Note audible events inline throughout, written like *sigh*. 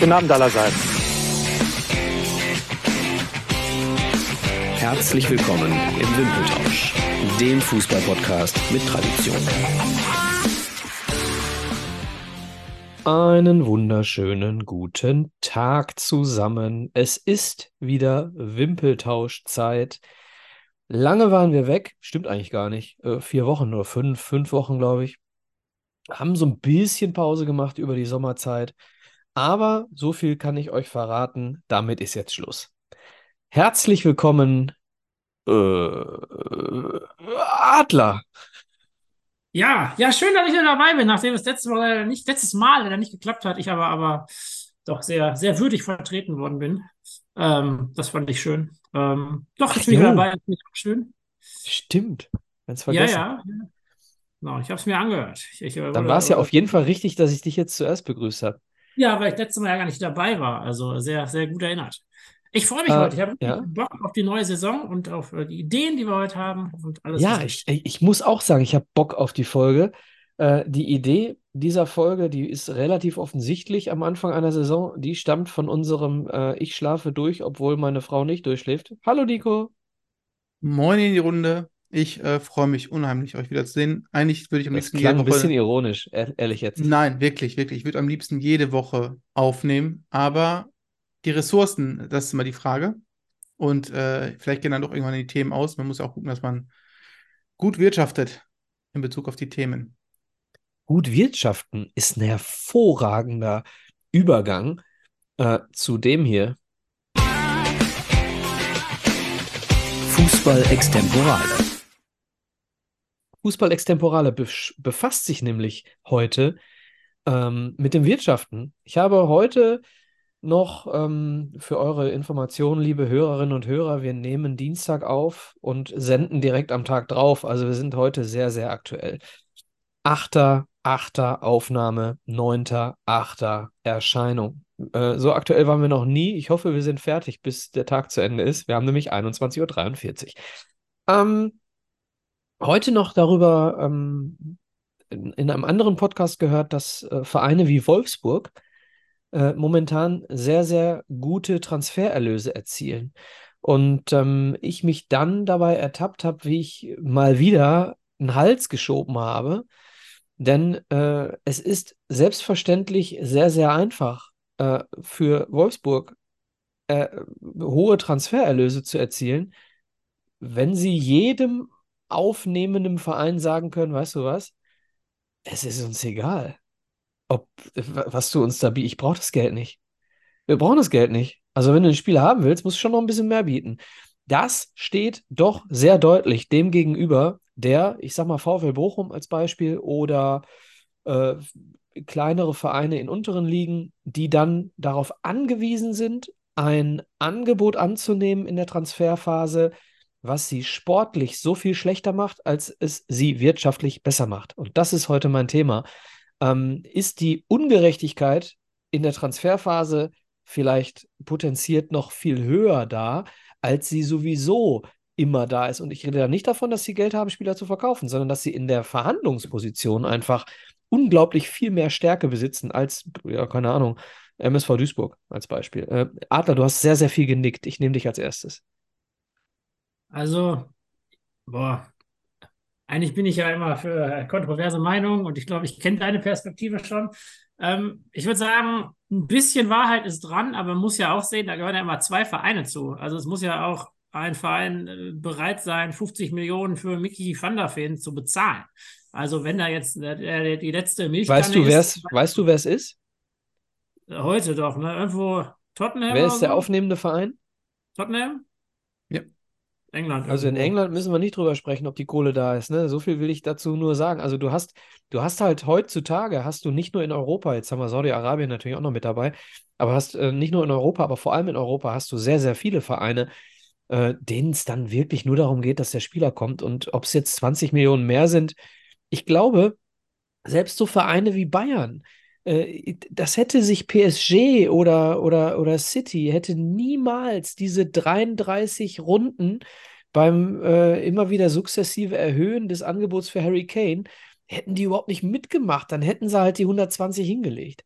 Guten Abend allerseits. Herzlich willkommen im Wimpeltausch, dem Fußballpodcast mit Tradition. Einen wunderschönen guten Tag zusammen. Es ist wieder Wimpeltauschzeit. Lange waren wir weg, stimmt eigentlich gar nicht. Äh, vier Wochen oder fünf, fünf Wochen, glaube ich. Haben so ein bisschen Pause gemacht über die Sommerzeit. Aber so viel kann ich euch verraten, damit ist jetzt Schluss. Herzlich willkommen, äh, Adler. Ja, ja, schön, dass ich wieder dabei bin, nachdem es letztes Mal leider nicht, letztes Mal leider nicht geklappt hat, ich aber, aber doch sehr, sehr würdig vertreten worden bin. Ähm, das fand ich schön. Ähm, doch, jetzt bin ich jo. dabei, das ist auch schön. Stimmt, ganz Ja, vergessen. ja. Genau, ich habe es mir angehört. Ich, ich, Dann war es ja auf jeden Fall richtig, dass ich dich jetzt zuerst begrüßt habe. Ja, weil ich letztes Mal ja gar nicht dabei war. Also sehr, sehr gut erinnert. Ich freue mich Äh, heute. Ich habe ja. Bock auf die neue Saison und auf äh, die Ideen, die wir heute haben und alles. Ja, ich, ich muss auch sagen, ich habe Bock auf die Folge. Äh, die Idee dieser Folge, die ist relativ offensichtlich am Anfang einer Saison. Die stammt von unserem äh, Ich schlafe durch, obwohl meine Frau nicht durchschläft. Hallo Nico. Moin in die Runde. Ich äh, freue mich unheimlich, euch wiederzusehen. Eigentlich würde ich am Das liebsten klang jede ein bisschen Woche. ironisch, ehr- ehrlich jetzt. Nein, wirklich, wirklich. Ich würde am liebsten jede Woche aufnehmen, aber die Ressourcen, das ist immer die Frage. Und äh, vielleicht gehen dann doch irgendwann die Themen aus. Man muss ja auch gucken, dass man gut wirtschaftet in Bezug auf die Themen. Gut wirtschaften ist ein hervorragender Übergang äh, zu dem hier. Fußball Extemporale. Fußball Extemporale bef- befasst sich nämlich heute ähm, mit dem Wirtschaften. Ich habe heute noch ähm, für eure Informationen, liebe Hörerinnen und Hörer, wir nehmen Dienstag auf und senden direkt am Tag drauf. Also wir sind heute sehr, sehr aktuell. 8. 8. Aufnahme, 9. 8. Erscheinung. Äh, so aktuell waren wir noch nie. Ich hoffe, wir sind fertig, bis der Tag zu Ende ist. Wir haben nämlich 21.43 Uhr. Ähm, heute noch darüber ähm, in, in einem anderen Podcast gehört, dass äh, Vereine wie Wolfsburg äh, momentan sehr, sehr gute Transfererlöse erzielen. Und ähm, ich mich dann dabei ertappt habe, wie ich mal wieder einen Hals geschoben habe. Denn äh, es ist selbstverständlich sehr, sehr einfach äh, für Wolfsburg äh, hohe Transfererlöse zu erzielen, wenn sie jedem aufnehmenden Verein sagen können, weißt du was, es ist uns egal, ob was du uns da bietest. Ich brauche das Geld nicht. Wir brauchen das Geld nicht. Also wenn du einen Spieler haben willst, musst du schon noch ein bisschen mehr bieten. Das steht doch sehr deutlich dem gegenüber, der, ich sag mal, VfL Bochum als Beispiel oder äh, kleinere Vereine in unteren Ligen, die dann darauf angewiesen sind, ein Angebot anzunehmen in der Transferphase, was sie sportlich so viel schlechter macht, als es sie wirtschaftlich besser macht. Und das ist heute mein Thema. Ähm, ist die Ungerechtigkeit in der Transferphase vielleicht potenziert noch viel höher da, als sie sowieso immer da ist. Und ich rede da nicht davon, dass sie Geld haben, Spieler zu verkaufen, sondern dass sie in der Verhandlungsposition einfach unglaublich viel mehr Stärke besitzen als, ja, keine Ahnung, MSV Duisburg als Beispiel. Äh, Adler, du hast sehr, sehr viel genickt. Ich nehme dich als erstes. Also, boah, eigentlich bin ich ja immer für kontroverse Meinungen und ich glaube, ich kenne deine Perspektive schon. Ähm, ich würde sagen, ein bisschen Wahrheit ist dran, aber man muss ja auch sehen, da gehören ja immer zwei Vereine zu. Also es muss ja auch ein Verein äh, bereit sein, 50 Millionen für Mickey van der Ven zu bezahlen. Also wenn da jetzt äh, die letzte Milchkanne Weißt du, ist, wer's, weißt du, wer es ist? heute doch, ne? Irgendwo Tottenham Wer ist der so? aufnehmende Verein? Tottenham? England. Also in irgendwo. England müssen wir nicht drüber sprechen, ob die Kohle da ist. Ne? So viel will ich dazu nur sagen. Also du hast, du hast halt heutzutage, hast du nicht nur in Europa, jetzt haben wir Saudi-Arabien natürlich auch noch mit dabei, aber hast äh, nicht nur in Europa, aber vor allem in Europa hast du sehr, sehr viele Vereine, äh, denen es dann wirklich nur darum geht, dass der Spieler kommt. Und ob es jetzt 20 Millionen mehr sind, ich glaube, selbst so Vereine wie Bayern, das hätte sich PSG oder, oder, oder City hätte niemals diese 33 Runden beim äh, immer wieder sukzessive Erhöhen des Angebots für Harry Kane, hätten die überhaupt nicht mitgemacht, dann hätten sie halt die 120 hingelegt.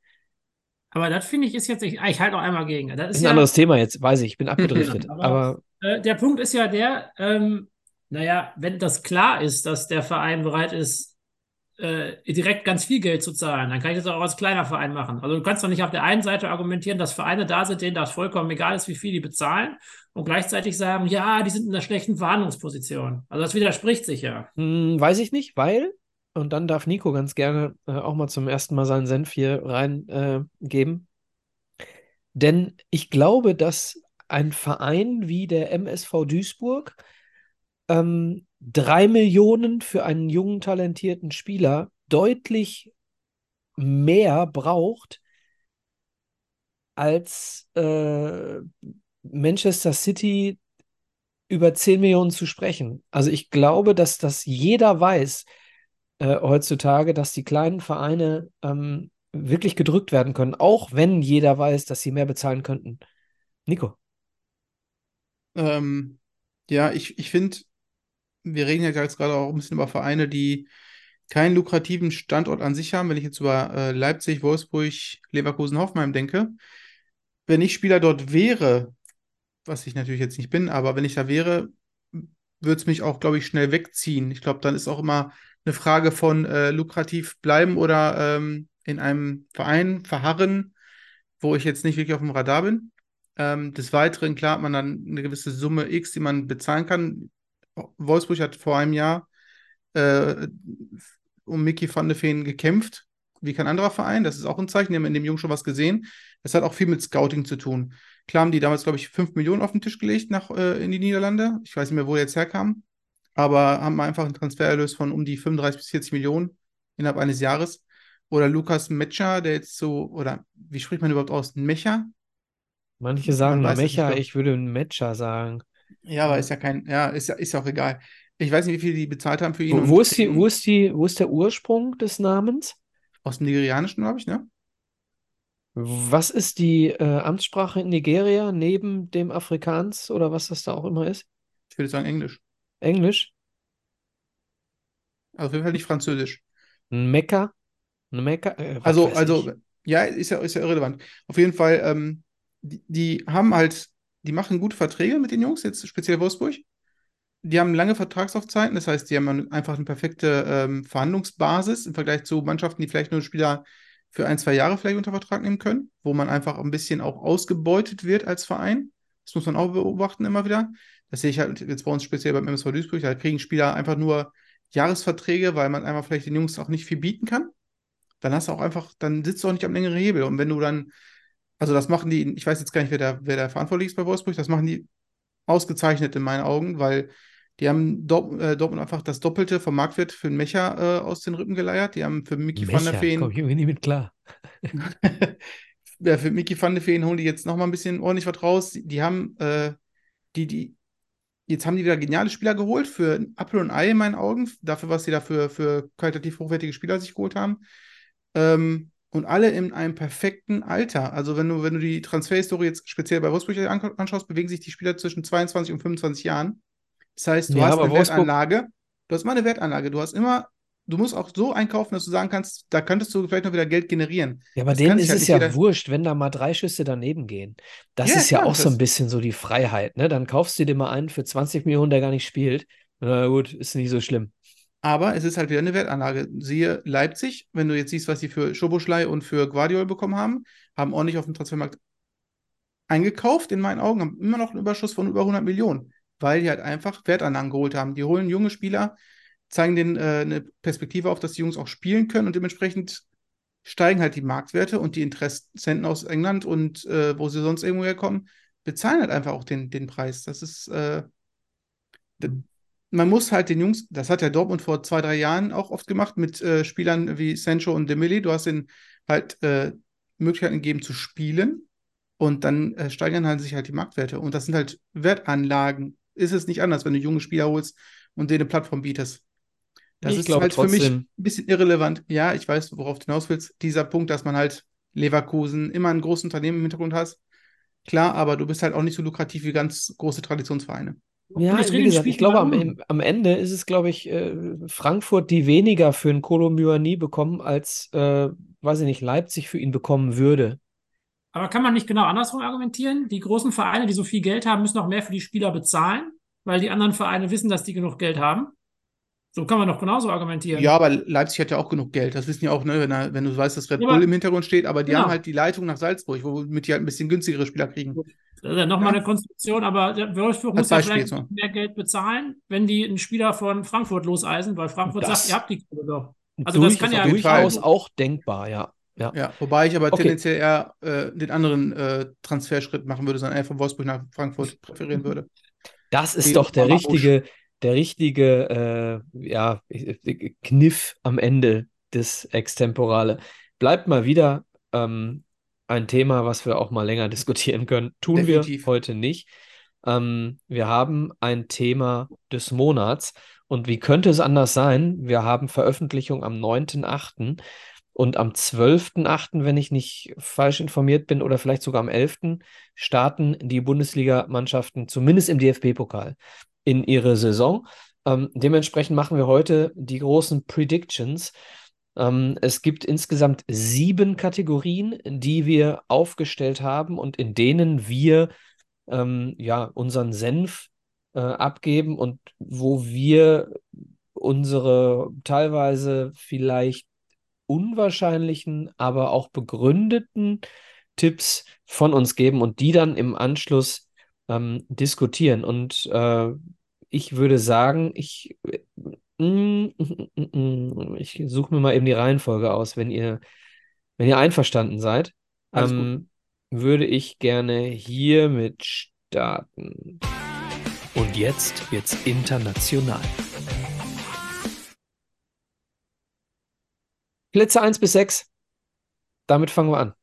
Aber das finde ich ist jetzt, ich, ich halte noch einmal gegen. Das Ist ist ein ja, anderes Thema jetzt, weiß ich, ich bin *laughs* abgedriftet. Aber- aber äh, der Punkt ist ja der, ähm, naja, wenn das klar ist, dass der Verein bereit ist, äh, direkt ganz viel Geld zu zahlen, dann kann ich das auch als kleiner Verein machen. Also du kannst doch nicht auf der einen Seite argumentieren, dass Vereine da sind, denen das vollkommen egal ist, wie viel die bezahlen, und gleichzeitig sagen, ja, die sind in einer schlechten Verhandlungsposition. Also das widerspricht sich ja. Hm, weiß ich nicht, weil, und dann darf Nico ganz gerne äh, auch mal zum ersten Mal seinen Senf hier reingeben. Äh. Denn ich glaube, dass ein Verein wie der MSV Duisburg ähm, drei Millionen für einen jungen, talentierten Spieler deutlich mehr braucht als äh, Manchester City über 10 Millionen zu sprechen. Also ich glaube, dass das jeder weiß äh, heutzutage, dass die kleinen Vereine ähm, wirklich gedrückt werden können, auch wenn jeder weiß, dass sie mehr bezahlen könnten. Nico. Ähm, ja, ich, ich finde, wir reden ja jetzt gerade auch ein bisschen über Vereine, die keinen lukrativen Standort an sich haben. Wenn ich jetzt über äh, Leipzig, Wolfsburg, Leverkusen, Hoffenheim denke, wenn ich Spieler dort wäre, was ich natürlich jetzt nicht bin, aber wenn ich da wäre, würde es mich auch, glaube ich, schnell wegziehen. Ich glaube, dann ist auch immer eine Frage von äh, lukrativ bleiben oder ähm, in einem Verein verharren, wo ich jetzt nicht wirklich auf dem Radar bin. Ähm, des Weiteren, klar, hat man dann eine gewisse Summe X, die man bezahlen kann. Wolfsburg hat vor einem Jahr äh, um Mickey van de Veen gekämpft, wie kein anderer Verein. Das ist auch ein Zeichen, die haben in dem Jungen schon was gesehen. Das hat auch viel mit Scouting zu tun. Klar haben die damals, glaube ich, 5 Millionen auf den Tisch gelegt nach, äh, in die Niederlande. Ich weiß nicht mehr, wo er jetzt herkam. Aber haben einfach einen Transfererlös von um die 35 bis 40 Millionen innerhalb eines Jahres. Oder Lukas Metscher, der jetzt so, oder wie spricht man überhaupt aus? Mecher? Manche sagen Man Mecha, glaub- ich würde Matcher sagen. Ja, aber ist ja kein, ja, ist ja, ist ja auch egal. Ich weiß nicht, wie viel die bezahlt haben für ihn. Wo, ist die, wo ist die, wo ist der Ursprung des Namens? Aus dem Nigerianischen, glaube ich, ne? Was ist die äh, Amtssprache in Nigeria neben dem Afrikaans oder was das da auch immer ist? Ich würde sagen Englisch. Englisch? Also auf jeden Fall nicht Französisch. Mekka? Mekka? Äh, Also, also, ich. ja, ist ja, ist ja irrelevant. Auf jeden Fall, ähm, die, die haben halt, die machen gute Verträge mit den Jungs, jetzt speziell Wolfsburg. Die haben lange Vertragslaufzeiten, das heißt, die haben einfach eine perfekte ähm, Verhandlungsbasis im Vergleich zu Mannschaften, die vielleicht nur Spieler für ein, zwei Jahre vielleicht unter Vertrag nehmen können, wo man einfach ein bisschen auch ausgebeutet wird als Verein. Das muss man auch beobachten immer wieder. Das sehe ich halt jetzt bei uns speziell beim MSV Duisburg. Da kriegen Spieler einfach nur Jahresverträge, weil man einfach vielleicht den Jungs auch nicht viel bieten kann dann hast du auch einfach, dann sitzt du auch nicht am längeren Hebel. Und wenn du dann, also das machen die, ich weiß jetzt gar nicht, wer da, wer da verantwortlich ist bei Wolfsburg, das machen die ausgezeichnet in meinen Augen, weil die haben Dort, äh, Dortmund einfach das Doppelte vom Marktwert für einen Mecher äh, aus den Rippen geleiert. Die haben für Mickey van der Mecha, Veen, komm ich irgendwie nicht mit klar. *laughs* ja, für Mickey van der Veen holen die jetzt nochmal ein bisschen ordentlich was raus. Die, die haben, äh, die, die, jetzt haben die wieder geniale Spieler geholt für Apfel und Ei in meinen Augen, dafür, was sie da für, für qualitativ hochwertige Spieler sich geholt haben. Ähm, und alle in einem perfekten Alter. Also wenn du, wenn du die Transferhistorie jetzt speziell bei Wolfsburg an- anschaust, bewegen sich die Spieler zwischen 22 und 25 Jahren. Das heißt, du Ja, hast eine Wolfsburg- Wertanlage. Du hast immer eine Wertanlage. Du hast immer, du musst auch so einkaufen, dass du sagen kannst, da könntest du vielleicht noch wieder Geld generieren. Ja, aber Das denen ist halt es ja jeder- wurscht, wenn da mal drei Schüsse daneben gehen. Das Ja, ist ja klar, auch so ein bisschen so die Freiheit, ne? Dann kaufst du dir mal einen für 20 Millionen, der gar nicht spielt. Na gut, ist nicht so schlimm. Aber es ist halt wieder eine Wertanlage. Siehe Leipzig, wenn du jetzt siehst, was sie für Schoboschlei und für Guardiol bekommen haben, haben ordentlich auf dem Transfermarkt eingekauft, in meinen Augen, haben immer noch einen Überschuss von über 100 Millionen, weil die halt einfach Wertanlagen geholt haben. Die holen junge Spieler, zeigen denen äh, eine Perspektive auf, dass die Jungs auch spielen können und dementsprechend steigen halt die Marktwerte und die Interessenten aus England und äh, wo sie sonst irgendwo herkommen, bezahlen halt einfach auch den, den Preis. Das ist, äh, man muss halt den Jungs, das hat ja Dortmund vor zwei, drei Jahren auch oft gemacht mit äh, Spielern wie Sancho und Dembele. Du hast ihnen halt äh, Möglichkeiten gegeben zu spielen und dann äh, steigern halt sich halt die Marktwerte. Und das sind halt Wertanlagen. Ist es nicht anders, wenn du junge Spieler holst und denen eine Plattform bietest. Das Ich ist glaube halt für mich trotzdem- ein bisschen irrelevant. Ja, ich weiß, worauf du hinaus willst. Dieser Punkt, dass man halt Leverkusen immer ein großes Unternehmen im Hintergrund hast. Klar, aber du bist halt auch nicht so lukrativ wie ganz große Traditionsvereine. Ja, wie gesagt, ich glaube, am, am Ende ist es, glaube ich, äh, Frankfurt, die weniger für einen Kolo Myani bekommen, als, äh, weiß ich nicht, Leipzig für ihn bekommen würde. Aber kann man nicht genau andersrum argumentieren? Die großen Vereine, die so viel Geld haben, müssen auch mehr für die Spieler bezahlen, weil die anderen Vereine wissen, dass die genug Geld haben. So kann man doch genauso argumentieren. Ja, aber Leipzig hat ja auch genug Geld. Das wissen ja auch, ne, wenn, er, wenn du weißt, dass Red Ja, Bull im Hintergrund steht, aber die Genau. haben halt die Leitung nach Salzburg, womit die halt ein bisschen günstigere Spieler kriegen. Das ist ja nochmal Ja. eine Konstruktion, aber der Wolfsburg Als muss ja Beispiel vielleicht mal. mehr Geld bezahlen, wenn die einen Spieler von Frankfurt loseisen, weil Frankfurt Das- sagt, ihr habt die Kohle doch. Also das Durch, kann ja auf jeden durchaus auch denkbar, ja. Ja. Ja, wobei ich aber Okay. tendenziell eher äh, den anderen äh, Transferschritt machen würde, sondern eher von Wolfsburg nach Frankfurt präferieren würde. Das ist Wie doch der Mama Busch. Der richtige äh, ja, Kniff am Ende des Extemporale. Bleibt mal wieder ähm, ein Thema, was wir auch mal länger *laughs* diskutieren können. Tun Definitiv. wir heute nicht. Ähm, wir haben ein Thema des Monats. Und wie könnte es anders sein? Wir haben Veröffentlichung am 9.8. und am 12.8., wenn ich nicht falsch informiert bin, oder vielleicht sogar am 11. starten die Bundesliga-Mannschaften, zumindest im DFB-Pokal, in ihre Saison. Ähm, dementsprechend machen wir heute die großen Predictions. Ähm, es gibt insgesamt sieben Kategorien, die wir aufgestellt haben und in denen wir ähm, ja unseren Senf äh, abgeben und wo wir unsere teilweise vielleicht unwahrscheinlichen, aber auch begründeten Tipps von uns geben und die dann im Anschluss ähm, diskutieren. Und äh, ich würde sagen, ich, mm, *laughs* ich suche mir mal eben die Reihenfolge aus, wenn ihr, wenn ihr einverstanden seid, ähm, würde ich gerne hiermit starten. Und jetzt wird's international. Plätze 1 bis 6. Damit fangen wir an.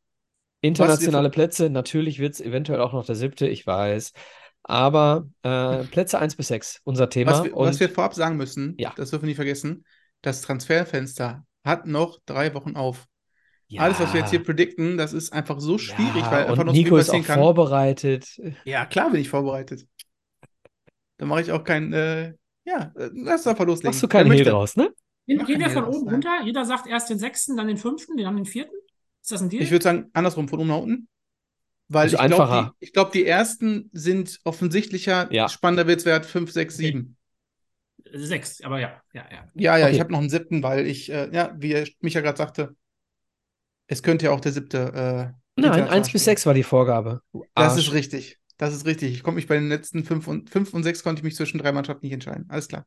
Internationale Plätze, natürlich wird es eventuell auch noch der siebte, ich weiß. Aber äh, Plätze 1 bis 6, unser Thema. Was wir, was Und wir vorab sagen müssen, Ja. das dürfen wir nicht vergessen, das Transferfenster hat noch drei Wochen auf. ja, Alles, was wir jetzt hier predikten, das ist einfach so schwierig, ja, weil einfach und noch Nico ist auch kann. vorbereitet. Ja, klar bin ich vorbereitet. Da mache ich auch kein, äh, ja, lass einfach loslegen. Machst du keinen Hehl draus, ne? Gehen, wir von oben runter? Jeder sagt erst den sechsten, dann den fünften, dann den vierten? Ist das ein Deal? Ich würde sagen, andersrum, von oben nach unten. Weil Also ich glaube, die, ich glaub, die ersten sind offensichtlicher, Ja. spannender wert, 5, 6, Okay. 7. Sechs, aber ja, ja, ja. Ja, ja, Okay. ich habe noch einen siebten, weil ich, äh, ja, wie Micha gerade sagte, es könnte ja auch der siebte. Äh, Nein, international 1 bis spielen. 6 war die Vorgabe. Das ist richtig. Das ist richtig. Ich konnte mich bei den letzten 5 und, 5 und 6 konnte ich mich zwischen drei Mannschaften nicht entscheiden. Alles klar.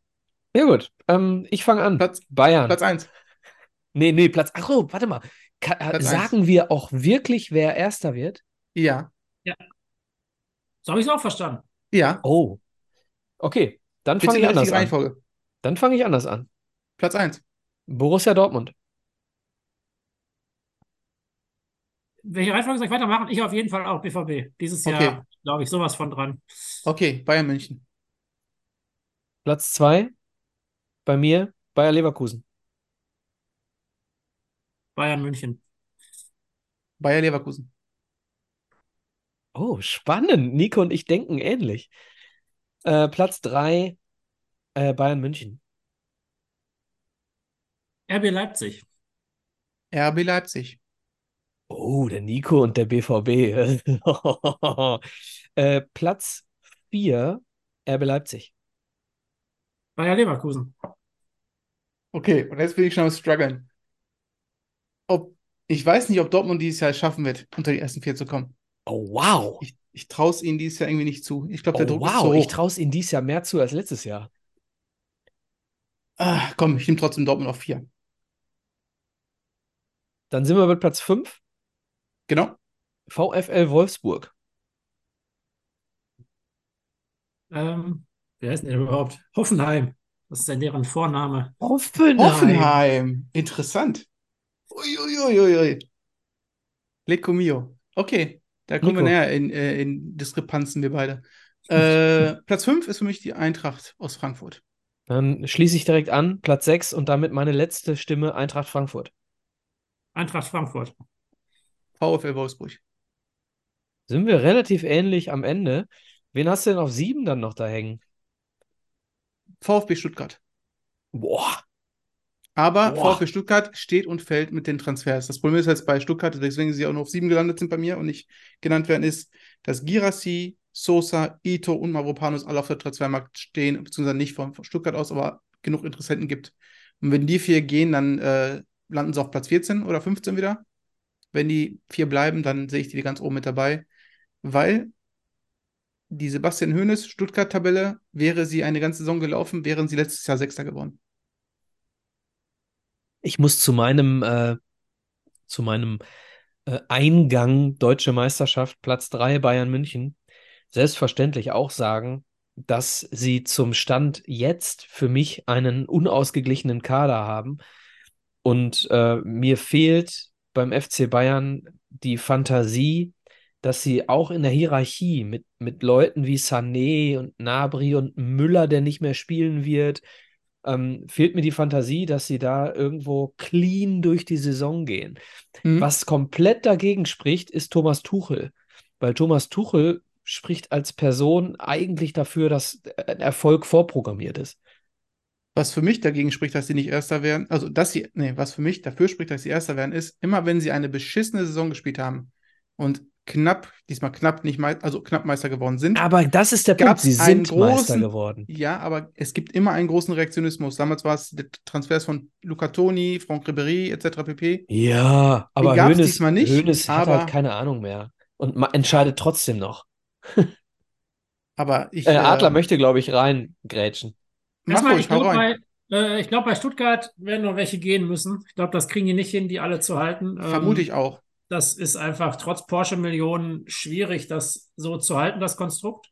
Ja, gut. Ähm, ich fange an. Platz, Bayern. Platz 1. Nee, nee, Platz. Ach so, warte mal. Äh, Platz sagen wir auch wirklich, wer Erster wird? Ja. So habe ich es auch verstanden. Ja. Oh. Okay, dann fange ich der anders richtigen an. Reihenfolge. Dann fange ich anders an. Platz 1. Borussia Dortmund. Welche Reihenfolge soll ich weitermachen? Ich auf jeden Fall auch BVB. Dieses Okay. Jahr, glaube ich, sowas von dran. Okay, Bayern München. Platz 2 bei mir Bayer Leverkusen. Bayern München. Bayer Leverkusen. Oh, spannend. Nico und ich denken ähnlich. Äh, Platz 3 äh, Bayern München. RB Leipzig. RB Leipzig. Oh, der Nico und der BVB. *laughs* äh, Platz 4 RB Leipzig. Bayer Leverkusen. Okay, und jetzt bin ich schon am struggeln. Ich weiß nicht, ob Dortmund dieses Jahr es schaffen wird, unter die ersten vier zu kommen. Oh, wow. Ich, ich traue es ihnen dieses Jahr irgendwie nicht zu. Ich glaube, der Oh, Druck ist wow. zu Ich hoch. traue es ihnen dieses Jahr mehr zu als letztes Jahr. Ah, komm, ich nehme trotzdem Dortmund auf vier. Dann sind wir bei Platz 5. Genau. VfL Wolfsburg. Ähm, wer ist denn der überhaupt? Hoffenheim. Das ist ja deren Vorname. Hoffenheim. Hoffenheim. Interessant. Uiuiuiui. Lecco mio. Okay, da kommen wir Nico. näher in, äh, in Diskrepanzen, wir beide. Äh, *laughs* Platz 5 ist für mich die Eintracht aus Frankfurt. Dann schließe ich direkt an. Platz 6 und damit meine letzte Stimme Eintracht Frankfurt. Eintracht Frankfurt. VfL Wolfsburg. Sind wir relativ ähnlich am Ende. Wen hast du denn auf 7 dann noch da hängen? VfB Stuttgart. Boah. Aber Boah. VfB Stuttgart steht und fällt mit den Transfers. Das Problem ist jetzt bei Stuttgart, deswegen sie auch nur auf sieben gelandet sind bei mir und nicht genannt werden, ist, dass Girassi, Sosa, Ito und Mavropanos alle auf der Transfermarkt stehen, beziehungsweise nicht von Stuttgart aus, aber genug Interessenten gibt. Und wenn die vier gehen, dann äh, landen sie auf Platz 14 oder 15 wieder. Wenn die vier bleiben, dann sehe ich die ganz oben mit dabei, weil die Sebastian Hoeneß Stuttgart-Tabelle, wäre sie eine ganze Saison gelaufen, wären sie letztes Jahr Sechster geworden. Ich muss zu meinem, äh, zu meinem äh, Eingang Deutsche Meisterschaft, Platz 3 Bayern München, selbstverständlich auch sagen, dass sie zum Stand jetzt für mich einen unausgeglichenen Kader haben. Und äh, mir fehlt beim FC Bayern die Fantasie, dass sie auch in der Hierarchie mit, mit Leuten wie Sané und Nabri und Müller, der nicht mehr spielen wird, ähm, fehlt mir die Fantasie, dass sie da irgendwo clean durch die Saison gehen. Mhm. Was komplett dagegen spricht, ist Thomas Tuchel. Weil Thomas Tuchel spricht als Person eigentlich dafür, dass ein Erfolg vorprogrammiert ist. Was für mich dagegen spricht, dass sie nicht Erster werden, also dass sie, nee, was für mich dafür spricht, dass sie Erster werden, ist, immer wenn sie eine beschissene Saison gespielt haben und knapp, diesmal knapp nicht, mei also knapp Meister geworden sind. Aber das ist der Punkt, sie sind Meister großen- geworden. Ja, aber es gibt immer einen großen Reaktionismus. Damals war es der Transfers von Luca Toni, Franck Ribéry etc. pp. Ja, aber Hoeneß, diesmal nicht, hat aber- halt keine Ahnung mehr und entscheidet trotzdem noch. *laughs* Aber ich. Äh, Adler äh, möchte, glaube ich, reingrätschen. Mach Erstmal, ich glaube, bei, äh, ich glaub, bei Stuttgart werden noch welche gehen müssen. Ich glaube, das kriegen die nicht hin, die alle zu halten. Vermute Ähm, ich auch. Das ist einfach trotz Porsche-Millionen schwierig, das so zu halten, das Konstrukt.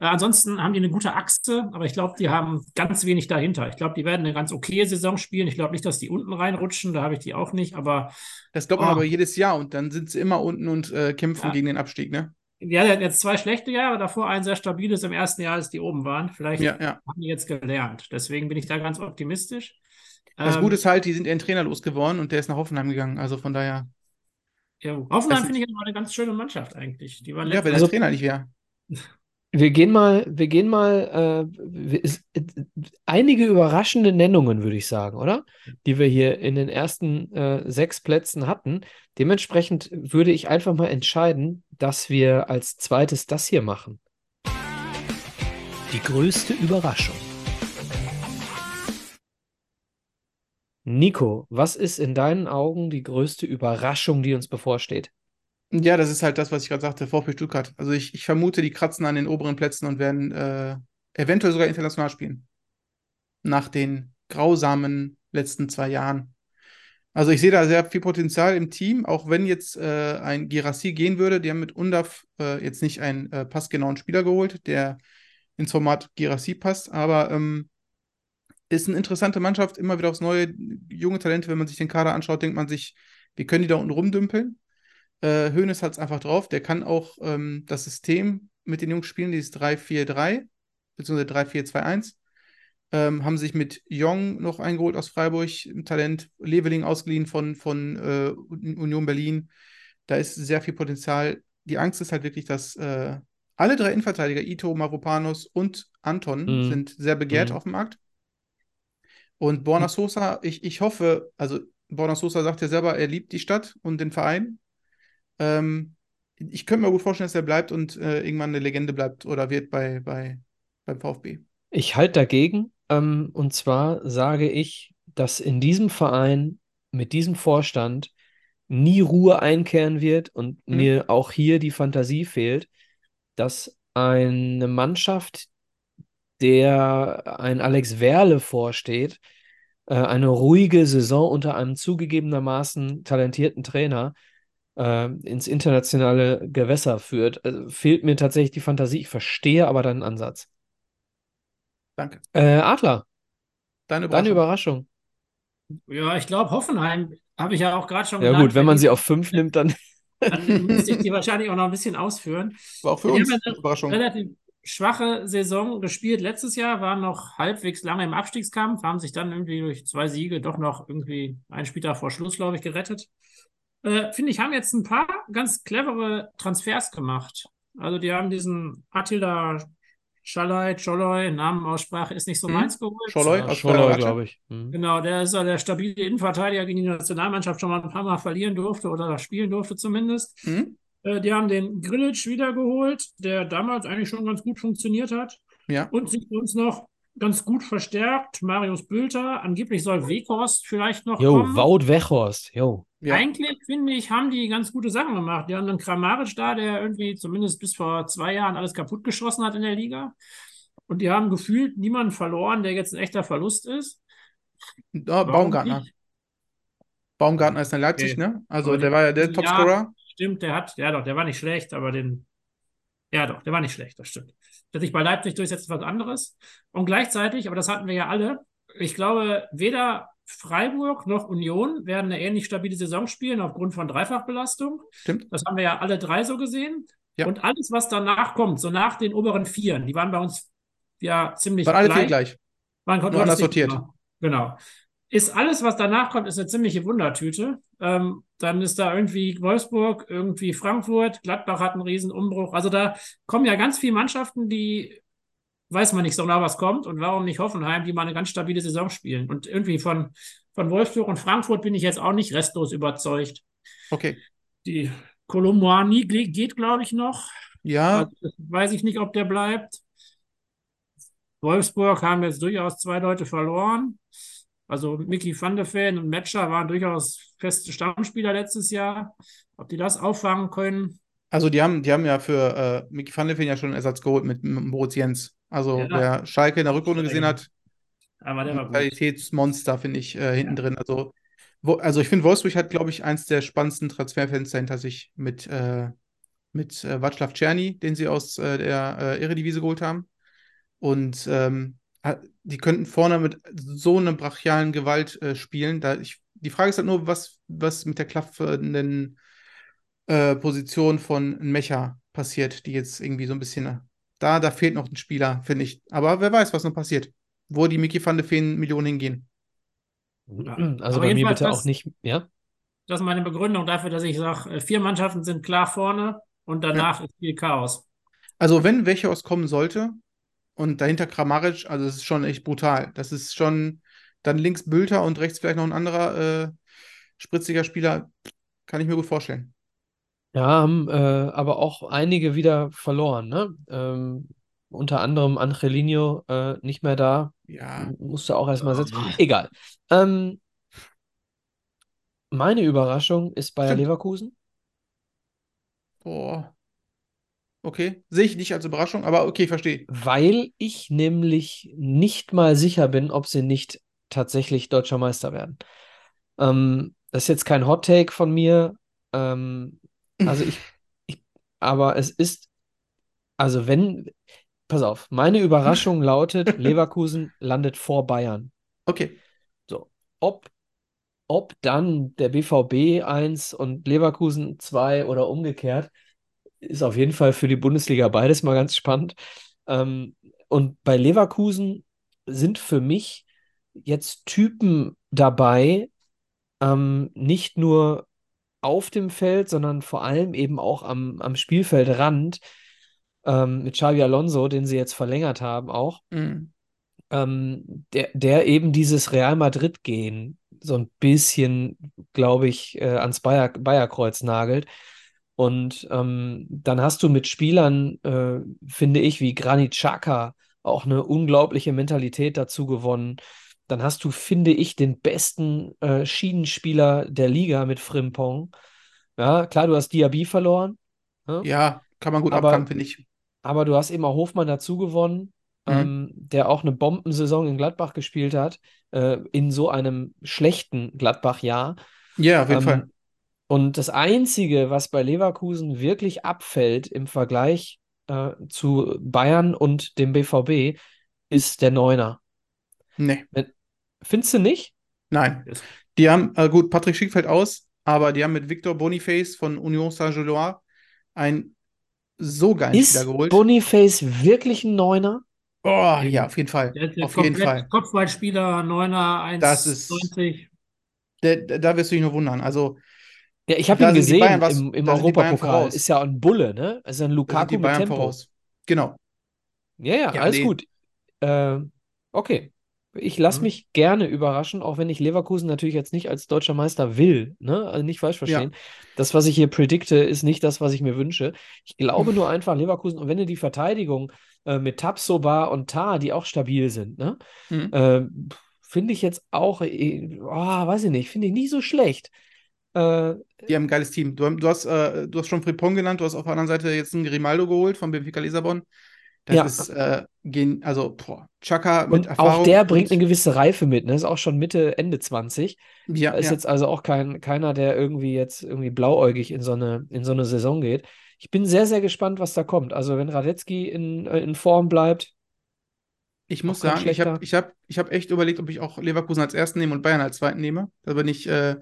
Äh, ansonsten haben die eine gute Achse, aber ich glaube, die haben ganz wenig dahinter. Ich glaube, die werden eine ganz okaye Saison spielen. Ich glaube nicht, dass die unten reinrutschen, da habe ich die auch nicht, aber Das glaubt man Ah. aber jedes Jahr und dann sind sie immer unten und äh, kämpfen Ja. gegen den Abstieg, ne? ja, der hat jetzt zwei schlechte Jahre, davor ein sehr stabiles im ersten Jahr, als die oben waren. Vielleicht Ja, ja. haben die jetzt gelernt. Deswegen bin ich da ganz optimistisch. Das Ähm, Gute ist halt, die sind ihren Trainer losgeworden und der ist nach Hoffenheim gegangen. Also von daher, Ja, Hoffenheim finde ich immer eine ganz schöne Mannschaft eigentlich. Die waren ja, wenn Also- der Trainer nicht wäre. *laughs* Wir gehen mal, wir gehen mal, äh, wir- es- äh, einige überraschende Nennungen, würde ich sagen, oder? Die wir hier in den ersten äh, sechs Plätzen hatten. Dementsprechend würde ich einfach mal entscheiden, dass wir als zweites das hier machen. Die größte Überraschung. Nico, was ist in deinen Augen die größte Überraschung, die uns bevorsteht? Ja, das ist halt das, was ich gerade sagte, VfB Stuttgart. Also ich, ich vermute, die kratzen an den oberen Plätzen und werden äh, eventuell sogar international spielen. Nach den grausamen letzten zwei Jahren. Also ich sehe da sehr viel Potenzial im Team, auch wenn jetzt äh, ein Girassi gehen würde. Die haben mit Undaf äh, jetzt nicht einen äh, passgenauen Spieler geholt, der ins Format Girassi passt, aber ähm, ist eine interessante Mannschaft, immer wieder aufs neue, junge Talente. Wenn man sich den Kader anschaut, denkt man sich, wie können die da unten rumdümpeln? Äh, Hoeneß hat es einfach drauf. Der kann auch ähm, das System mit den Jungs spielen, dieses 3-4-3, beziehungsweise 3-4-2-1. Ähm, haben sich mit Jong noch eingeholt aus Freiburg, ein Talent, Leveling ausgeliehen von, von äh, Union Berlin. Da ist sehr viel Potenzial. Die Angst ist halt wirklich, dass äh, alle drei Innenverteidiger, Ito, Mavropanos und Anton, Mhm. sind sehr begehrt Mhm. auf dem Markt. Und Borna Sosa, ich, ich hoffe, also Borna Sosa sagt ja selber, er liebt die Stadt und den Verein. Ähm, ich könnte mir gut vorstellen, dass er bleibt und äh, irgendwann eine Legende bleibt oder wird bei, bei, beim VfB. Ich halte dagegen. Ähm, und zwar sage ich, dass in diesem Verein mit diesem Vorstand nie Ruhe einkehren wird und Mhm. mir auch hier die Fantasie fehlt, dass eine Mannschaft, der ein Alex Werle vorsteht, äh, eine ruhige Saison unter einem zugegebenermaßen talentierten Trainer äh, ins internationale Gewässer führt. Also fehlt mir tatsächlich die Fantasie. Ich verstehe aber deinen Ansatz. Danke. Äh, Adler, Deine deine Überraschung. Überraschung. Ja, ich glaube, Hoffenheim habe ich ja auch gerade schon Ja genannt. gut, wenn man sie auf fünf nimmt, dann Dann müsste ich die wahrscheinlich auch noch ein bisschen ausführen. War auch für uns eine Überraschung. relativ schwache Saison gespielt. Letztes Jahr waren noch halbwegs lange im Abstiegskampf, haben sich dann irgendwie durch zwei Siege doch noch irgendwie einen Spieltag vor Schluss, glaube ich, gerettet. Äh, Finde ich, haben jetzt ein paar ganz clevere Transfers gemacht. Also die haben diesen Attila Schalai, Scholloy, Namenaussprache ist nicht so Hm? meins geholt. Scholloy Äh, aus Scholler, Fenerbahce? glaube ich. Mhm. Genau, der ist ja der stabile Innenverteidiger gegen die Nationalmannschaft schon mal ein paar Mal verlieren durfte oder spielen durfte zumindest. Hm? Äh, die haben den Grillitsch wiedergeholt, der damals eigentlich schon ganz gut funktioniert hat. Ja. Und sich uns noch ganz gut verstärkt. Marius Bülter, angeblich soll Weghorst vielleicht noch Jo. Wout Weghorst. Jo. Ja. Eigentlich, finde ich, haben die ganz gute Sachen gemacht. Die haben einen Kramaric da, der irgendwie zumindest bis vor zwei Jahren alles kaputt geschossen hat in der Liga. Und die haben gefühlt niemanden verloren, der jetzt ein echter Verlust ist. Ah, Warum Baumgartner. Baumgartner ist in Leipzig, Okay. ne? Also der war ja der ja, Topscorer. Stimmt, der hat, ja doch, der war nicht schlecht, aber den, ja doch, der war nicht schlecht, das stimmt. Dass sich bei Leipzig durchsetzt, ist was anderes. Und gleichzeitig, aber das hatten wir ja alle, ich glaube, weder Freiburg noch Union werden eine ähnlich stabile Saison spielen aufgrund von Dreifachbelastung. Stimmt. Das haben wir ja alle drei so gesehen. Ja. Und alles, was danach kommt, so nach den oberen Vieren, die waren bei uns ja ziemlich Waren alle vier gleich. Waren Nur anders sortiert. Genau. genau. Ist alles, was danach kommt, ist eine ziemliche Wundertüte. Ähm, dann ist da irgendwie Wolfsburg, irgendwie Frankfurt, Gladbach hat einen riesen Umbruch. Also da kommen ja ganz viele Mannschaften, die weiß man nicht so genau, was kommt und warum nicht Hoffenheim, die mal eine ganz stabile Saison spielen. Und irgendwie von, von Wolfsburg und Frankfurt bin ich jetzt auch nicht restlos überzeugt. Okay. Die Kolomwani geht, glaube ich, noch. Ja, Also, weiß ich nicht, ob der bleibt. Wolfsburg haben jetzt durchaus zwei Leute verloren. Also Mickey van der Ven und Metscher waren durchaus feste Stammspieler letztes Jahr. Ob die das auffangen können? also die haben, die haben ja für äh, Micky van de Ven ja schon einen Ersatz geholt mit, mit Moritz Jens. Also Ja. wer Schalke in der Rückrunde gesehen hat, Aber der war. Qualitätsmonster, finde ich, äh, hinten drin. Also, wo, also ich finde, Wolfsburg hat, glaube ich, eins der spannendsten Transferfenster hinter sich mit, äh, mit äh, Václav Czerny, den sie aus äh, der äh, Eredivisie geholt haben. Und ähm, die könnten vorne mit so einer brachialen Gewalt äh, spielen. Da ich, die Frage ist halt nur, was, was mit der klaffenden äh, Position von Mecha passiert, die jetzt irgendwie so ein bisschen äh, da, da fehlt noch ein Spieler, finde ich. Aber wer weiß, was noch passiert. Wo die Mickey van de Ven Millionen hingehen. Ja. Also Aber bei mir bitte das- auch nicht, ja? Das ist meine Begründung dafür, dass ich sage, vier Mannschaften sind klar vorne und danach ist viel Chaos. Also, wenn welche auskommen sollte und dahinter Kramaric, also das ist schon echt brutal. Das ist schon dann links Bülter und rechts vielleicht noch ein anderer äh, spritziger Spieler. Kann ich mir gut vorstellen. Ja, haben äh, aber auch einige wieder verloren, ne? Ähm, unter anderem Angelino äh, nicht mehr da. Ja, Musste auch erstmal setzen. Ah. Egal. Ähm, meine Überraschung ist Bayer Stimmt. Leverkusen. boah. Okay, sehe ich nicht als Überraschung, aber okay, verstehe. Weil ich nämlich nicht mal sicher bin, ob sie nicht tatsächlich deutscher Meister werden. Ähm, das ist jetzt kein Hot Take von mir. Ähm, also ich, *laughs* ich, aber es ist, also wenn, pass auf, meine Überraschung lautet, *laughs* Leverkusen landet vor Bayern. Okay, So, ob, ob dann der BVB 1 und Leverkusen 2 oder umgekehrt, ist auf jeden Fall für die Bundesliga beides mal ganz spannend. Ähm, und bei Leverkusen sind für mich jetzt Typen dabei, ähm, nicht nur auf dem Feld, sondern vor allem eben auch am, am Spielfeldrand, ähm, mit Xabi Alonso, den sie jetzt verlängert haben, auch Mhm. ähm, der, der eben dieses Real Madrid-Gehen so ein bisschen, glaube ich, äh, ans Bayer, Bayerkreuz nagelt. Und ähm, dann hast du mit Spielern, äh, finde ich, wie Granit Xhaka auch eine unglaubliche Mentalität dazu gewonnen. Dann hast du, finde ich, den besten äh, Schienenspieler der Liga mit Frimpong. Ja, klar, du hast Diaby verloren. ne? Ja, kann man gut Aber- abfangen, finde ich. Aber du hast eben auch Hofmann dazu gewonnen, Mhm. ähm, der auch eine Bombensaison in Gladbach gespielt hat, äh, in so einem schlechten Gladbach-Jahr. Ja, auf jeden Ähm, Fall. Und das Einzige, was bei Leverkusen wirklich abfällt im Vergleich äh, zu Bayern und dem BVB, ist der Neuner. Nee, Findest du nicht? nein. Ist- Die haben, äh, gut, Patrick Schick fällt aus, aber die haben mit Victor Boniface von Union Saint-Gilloise einen so geilen Ist Spieler geholt. Boniface wirklich ein Neuner? Oh, ja, auf jeden Fall. Der ist der Auf jeden Fall. Kopfballspieler, Neuner, Das ist- 1,90. Da, da da wirst du dich nur wundern. Also, Ja, ich habe ihn gesehen was- im, im Europapokal. Ist ja ein Bulle, ne? Ist ja ein Lukaku mit Tempo. voraus. Genau. Ja, ja, Ja, alles nee. gut. Äh, okay. Ich lasse Mhm. mich gerne überraschen, auch wenn ich Leverkusen natürlich jetzt nicht als deutscher Meister will. Ne? Also nicht falsch verstehen. Das, was ich hier predikte, ist nicht das, was ich mir wünsche. Ich glaube nur einfach, Leverkusen, und wenn du die Verteidigung äh, mit Tabsoba und Tah, die auch stabil sind, ne? Mhm. Äh, finde ich jetzt auch, äh, oh, weiß ich nicht, finde ich nicht so schlecht. Äh, Die haben ein geiles Team. Du, du, hast, äh, du hast schon Frimpong genannt, du hast auf der anderen Seite jetzt einen Grimaldo geholt von Benfica Lissabon. Das Ja. ist, äh, gen also, boah, Chaka mit und Erfahrung. auch der bringt eine gewisse Reife mit, ne? Ist auch schon Mitte, Ende 20. Ja, Da ist ja. jetzt also auch kein, keiner, der irgendwie jetzt irgendwie blauäugig in so eine, in so eine Saison geht. Ich bin sehr, sehr gespannt, was da kommt. Also, wenn Radetzky in, äh, in Form bleibt, Ich muss sagen, ich habe ich hab, ich hab echt überlegt, ob ich auch Leverkusen als ersten nehme und Bayern als zweiten nehme. Da bin ich, äh,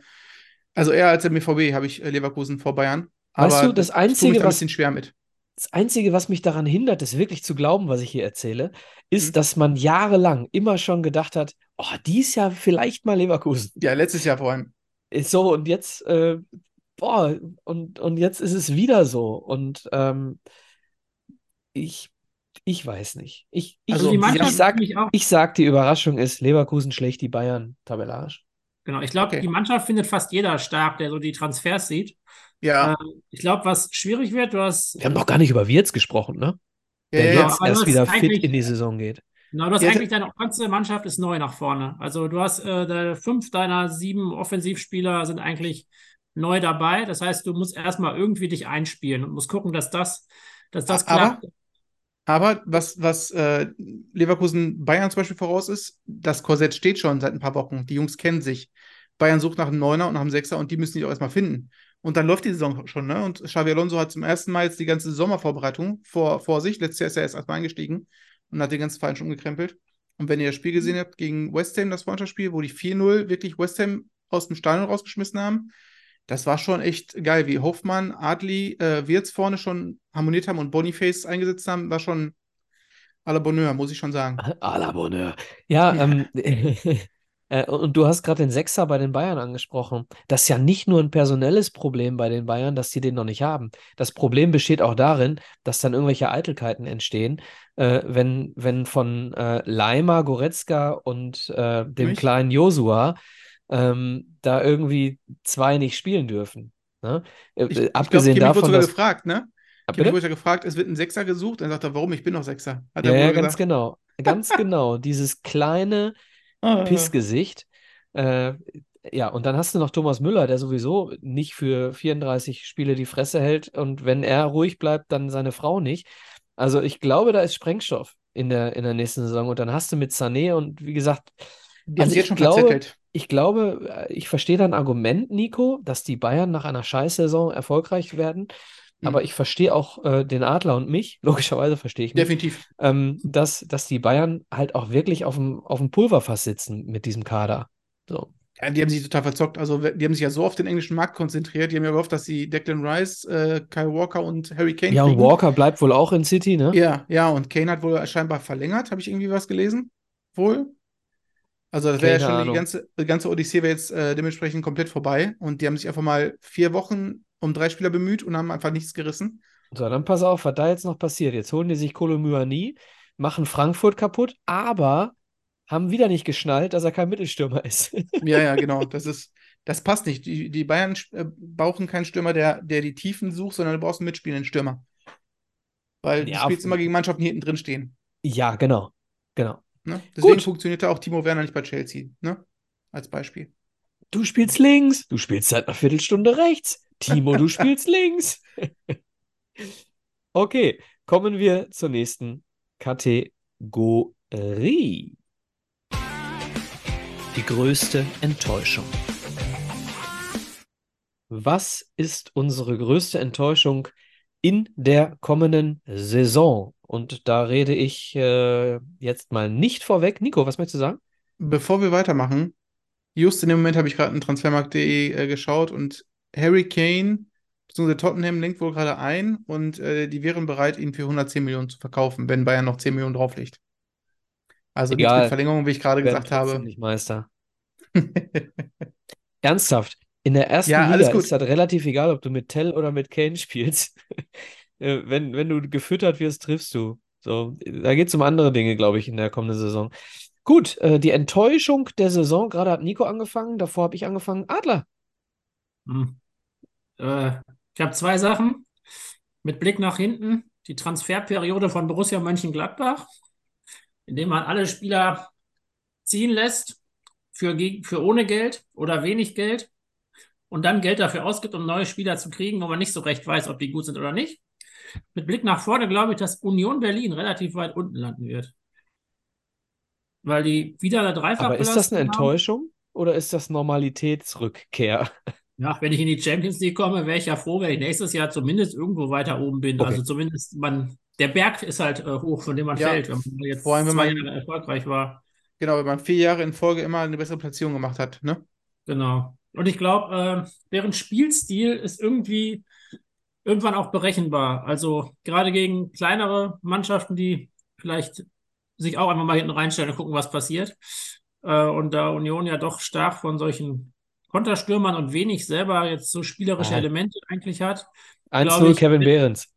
also eher als der BVB habe ich äh, Leverkusen vor Bayern. Weißt Aber du, das Einzige, ein was- bisschen schwer mit. das Einzige, was mich daran hindert, es wirklich zu glauben, was ich hier erzähle, ist, Mhm. dass man jahrelang immer schon gedacht hat, oh, dies Jahr vielleicht mal Leverkusen. Ja, letztes Jahr vor allem. So, und jetzt, äh, boah, und, und jetzt ist es wieder so. Und ähm, ich, ich weiß nicht. Ich, ich, Also die ich sag, ich auch, ich sag, die Überraschung ist, Leverkusen schlägt die Bayern tabellarisch. Genau, ich glaube, Okay. die Mannschaft findet fast jeder stark, der so die Transfers sieht. Ja, Ähm, ich glaube, was schwierig wird, du hast, Wir haben noch gar nicht über Wirtz gesprochen, ne? ja, Der ja, jetzt du erst wieder fit in die Saison geht. genau, du hast Ja, eigentlich deine ganze Mannschaft ist neu nach vorne. Also du hast äh, fünf deiner sieben Offensivspieler sind eigentlich neu dabei. Das heißt, du musst erstmal irgendwie dich einspielen und musst gucken, dass das, dass das Aber- klappt. Aber was, was äh, Leverkusen Bayern zum Beispiel voraus ist, das Korsett steht schon seit ein paar Wochen. Die Jungs kennen sich. Bayern sucht nach einem Neuner und nach einem Sechser und die müssen die auch erstmal finden. Und dann läuft die Saison schon, ne? Und Xavi Alonso hat zum ersten Mal jetzt die ganze Sommervorbereitung vor, vor sich. Letztes Jahr ist er erst erstmal eingestiegen und hat den ganzen Verein schon umgekrempelt. Und wenn ihr das Spiel gesehen habt gegen West Ham, das Freundschaftsspiel, wo die 4-0 wirklich West Ham aus dem Stadion rausgeschmissen haben, das war schon echt geil, wie Hoffmann, Adli, äh, Wirtz vorne schon harmoniert haben und Boniface eingesetzt haben, war schon à la Bonheur, muss ich schon sagen. À la Bonheur. Ja, ähm, *laughs* äh, und du hast gerade den Sechser bei den Bayern angesprochen. Das ist ja nicht nur ein personelles Problem bei den Bayern, dass die den noch nicht haben. Das Problem besteht auch darin, dass dann irgendwelche Eitelkeiten entstehen, äh, wenn, wenn von äh, Leimer, Goretzka und äh, dem Mich? kleinen Josua ähm, da irgendwie zwei nicht spielen dürfen. Ne? Äh, Ich, äh, ich abgesehen wurde davon, sogar dass. gefragt, ne? Ah, Kimmich bitte? wurde ja gefragt, es wird ein Sechser gesucht. Dann sagt er, warum? Ich bin doch Sechser. Hat Ja, ja, ganz genau. Ganz *laughs* genau. Dieses kleine. Ah. Pissgesicht. Äh, ja, und dann hast du noch Thomas Müller, der sowieso nicht für 34 Spiele die Fresse hält und wenn er ruhig bleibt, dann seine Frau nicht. Also ich glaube, da ist Sprengstoff in der, in der nächsten Saison und dann hast du mit Sané und wie gesagt, Die haben also sich jetzt ich schon glaube, verzettelt. Ich glaube, äh, ich verstehe dein Argument, Nico, dass die Bayern nach einer Scheißsaison erfolgreich werden. Aber Mhm. ich verstehe auch äh, den Adler und mich, *laughs* logischerweise verstehe ich mich, Definitiv. ähm, dass, dass die Bayern halt auch wirklich auf dem, auf dem Pulverfass sitzen mit diesem Kader. So. Ja, die haben sich total verzockt. Also, die haben sich ja so auf den englischen Markt konzentriert. Die haben ja gehofft, dass sie Declan Rice, äh, Kyle Walker und Harry Kane Ja, und kriegen. Walker bleibt wohl auch in City, ne? Ja, ja, und Kane hat wohl scheinbar verlängert. Habe ich irgendwie was gelesen? Wohl. Also, das wäre ja schon die Ahnung. ganze, die ganze Odyssee wäre jetzt äh, dementsprechend komplett vorbei. Und die haben sich einfach mal vier Wochen um drei Spieler bemüht und haben einfach nichts gerissen. So, dann pass auf, was da jetzt noch passiert. Jetzt holen die sich Kolomouani, machen Frankfurt kaputt, aber haben wieder nicht geschnallt, dass er kein Mittelstürmer *laughs* ist. Ja, ja, genau. Das ist, das passt nicht. Die, die Bayern äh, brauchen keinen Stürmer, der, der die Tiefen sucht, sondern du brauchst einen mitspielenden Stürmer. Weil du Ja, spielst immer gegen Mannschaften, die hinten drin stehen. Ja, genau. Genau. Ne? Deswegen Gut. funktioniert da auch Timo Werner nicht bei Chelsea. Ne? Als Beispiel. Du spielst links, du spielst seit einer Viertelstunde rechts. Timo, du *laughs* spielst links. *laughs* Okay, kommen wir zur nächsten Kategorie. Die größte Enttäuschung. Was ist unsere größte Enttäuschung in der kommenden Saison? Und da rede ich äh, jetzt mal nicht vorweg. Nico, was möchtest du sagen? Bevor wir weitermachen, just in dem Moment habe ich gerade in transfermarkt.de äh, geschaut und Harry Kane bzw. Tottenham lenkt wohl gerade ein und äh, die wären bereit, ihn für 110 Millionen zu verkaufen, wenn Bayern noch 10 Millionen drauflegt. Also Egal. mit Verlängerung, wie ich gerade gesagt habe. nicht Meister. *laughs* Ernsthaft, in der ersten Ja, alles Liga gut. ist das relativ egal, ob du mit Tell oder mit Kane spielst. *laughs* Äh, Wenn, wenn du gefüttert wirst, triffst du. So, da geht es um andere Dinge, glaube ich, in der kommenden Saison. Gut, äh, die Enttäuschung der Saison, gerade hat Nico angefangen, davor habe ich angefangen, Adler. Hm. Äh, ich habe zwei Sachen. Mit Blick nach hinten, die Transferperiode von Borussia Mönchengladbach, indem man alle Spieler ziehen lässt für, für ohne Geld oder wenig Geld und dann Geld dafür ausgibt, um neue Spieler zu kriegen, wo man nicht so recht weiß, ob die gut sind oder nicht. Mit Blick nach vorne glaube ich, dass Union Berlin relativ weit unten landen wird. Weil die wieder eine Dreifach Aber ist das eine Enttäuschung oder ist das Normalitätsrückkehr? *laughs* Ja, wenn ich in die Champions League komme, wäre ich ja froh, wenn ich nächstes Jahr zumindest irgendwo weiter oben bin. Okay. Also zumindest man, der Berg ist halt äh, hoch, von dem man Ja, fällt, wenn man jetzt vor allem, wenn zwei man- Jahre erfolgreich war. Genau, wenn man vier Jahre in Folge immer eine bessere Platzierung gemacht hat, ne? Genau. Und ich glaube, äh, deren Spielstil ist irgendwie irgendwann auch berechenbar. Also gerade gegen kleinere Mannschaften, die vielleicht sich auch einfach mal hinten reinstellen und gucken, was passiert. Äh, und da Union ja doch stark von solchen Konterstürmern und wenig selber jetzt so spielerische. Elemente eigentlich hat. 1-0 ich- Kevin Behrens.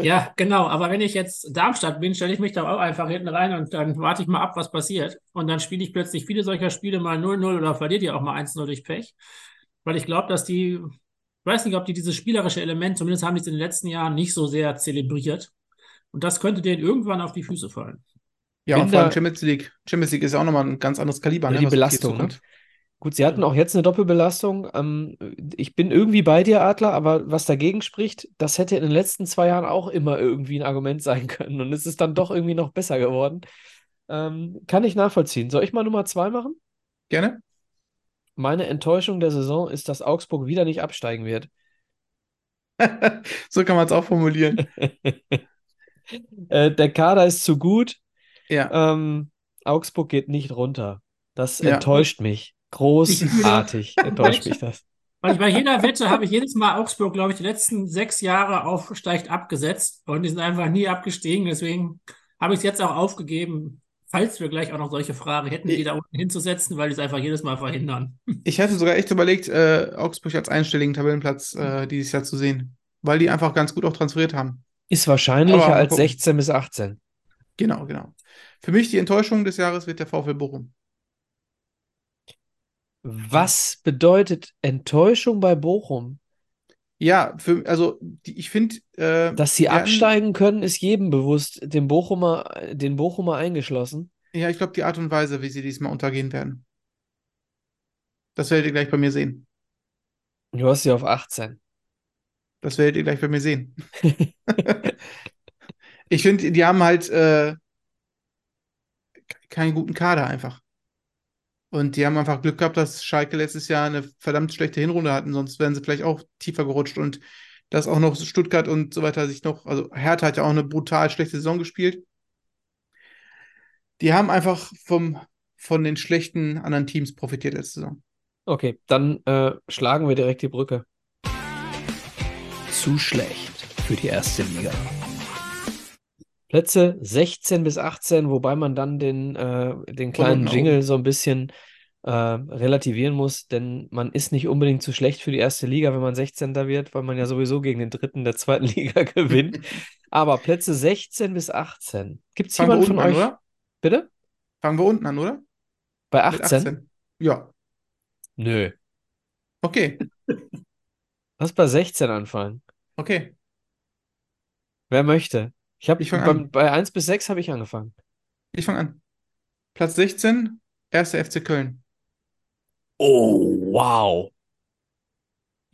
Ja, genau. Aber wenn ich jetzt Darmstadt bin, stelle ich mich da auch einfach hinten rein und dann warte ich mal ab, was passiert. Und dann spiele ich plötzlich viele solcher Spiele mal 0-0 oder verliert ihr auch mal 1-0 durch Pech. Weil ich glaube, dass die, ich weiß nicht, ob die dieses spielerische Element, zumindest haben die es in den letzten Jahren nicht so sehr zelebriert. Und das könnte denen irgendwann auf die Füße fallen. Ja, Bin und vor allem Champions League. Champions League ist ja auch nochmal ein ganz anderes Kaliber, Ja, ne? die Belastung, ne? Gut, sie hatten auch jetzt eine Doppelbelastung. Ähm, ich bin irgendwie bei dir, Adler, aber was dagegen spricht, das hätte in den letzten zwei Jahren auch immer irgendwie ein Argument sein können. Und es ist dann doch irgendwie noch besser geworden. Ähm, kann ich nachvollziehen. Soll ich mal Nummer zwei machen? Gerne? Meine Enttäuschung der Saison ist, dass Augsburg wieder nicht absteigen wird. *laughs* So kann man es auch formulieren. *laughs* Äh, der Kader ist zu gut. Ja. Ähm, Augsburg geht nicht runter. Das Ja. enttäuscht mich. Großartig enttäuscht mich das. Weil ich bei jeder Wette habe ich jedes Mal Augsburg, glaube ich, die letzten sechs Jahre aufsteigt abgesetzt und die sind einfach nie abgestiegen. Deswegen habe ich es jetzt auch aufgegeben, falls wir gleich auch noch solche Fragen hätten, die da unten hinzusetzen, weil die es einfach jedes Mal verhindern. Ich hatte sogar echt überlegt, äh, Augsburg als einstelligen Tabellenplatz äh, dieses Jahr zu sehen, weil die einfach ganz gut auch transferiert haben. Ist wahrscheinlicher Aber als gucken. 16 bis 18. Genau, genau. Für mich die Enttäuschung des Jahres wird der VfL Bochum. Was bedeutet Enttäuschung bei Bochum? Ja, für, also die, ich finde, äh, Dass sie absteigen können, ist jedem bewusst, den Bochumer, den Bochumer eingeschlossen. Ja, ich glaube, die Art und Weise, wie sie diesmal untergehen werden. Das werdet ihr gleich bei mir sehen. Du hast sie auf 18. Das werdet ihr gleich bei mir sehen. *laughs* Ich finde, die haben halt äh, keinen guten Kader einfach. Und die haben einfach Glück gehabt, dass Schalke letztes Jahr eine verdammt schlechte Hinrunde hatten, sonst wären sie vielleicht auch tiefer gerutscht und dass auch noch Stuttgart und so weiter sich noch, also Hertha hat ja auch eine brutal schlechte Saison gespielt. Die haben einfach vom, von den schlechten anderen Teams profitiert letzte Saison. Okay, dann äh, schlagen wir direkt die Brücke. Zu schlecht für die erste Liga. Plätze 16 bis 18, wobei man dann den, äh, den kleinen Jingle so ein bisschen äh, relativieren muss, denn man ist nicht unbedingt zu schlecht für die erste Liga, wenn man 16. wird, weil man ja sowieso gegen den dritten der zweiten *laughs* Liga gewinnt. Aber Plätze 16 bis 18. Gibt es Fangen wir jemanden von unten an, euch? oder? Bitte? Fangen wir unten an, oder? Bei Mit 18? Ja, Nö. okay, Lass bei 16 anfangen. okay. Wer möchte? Ich habe an. bei 1 bis 6 habe ich angefangen. Ich fange an. Platz 16, 1. FC Köln. Oh, wow.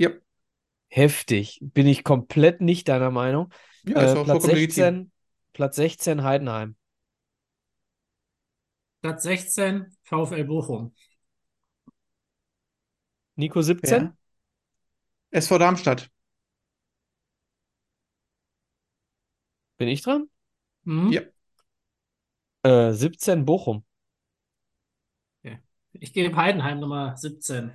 Yep. Heftig. Bin ich komplett nicht deiner Meinung. Ja, ist Äh, auch Platz vollkommen legitim. 16, Platz 16 Heidenheim. Platz 16, VfL Bochum. Nico 17? Ja. SV Darmstadt. Bin ich dran? Mhm. Ja. Äh, 17 Bochum. Ich gebe Heidenheim Nummer 17.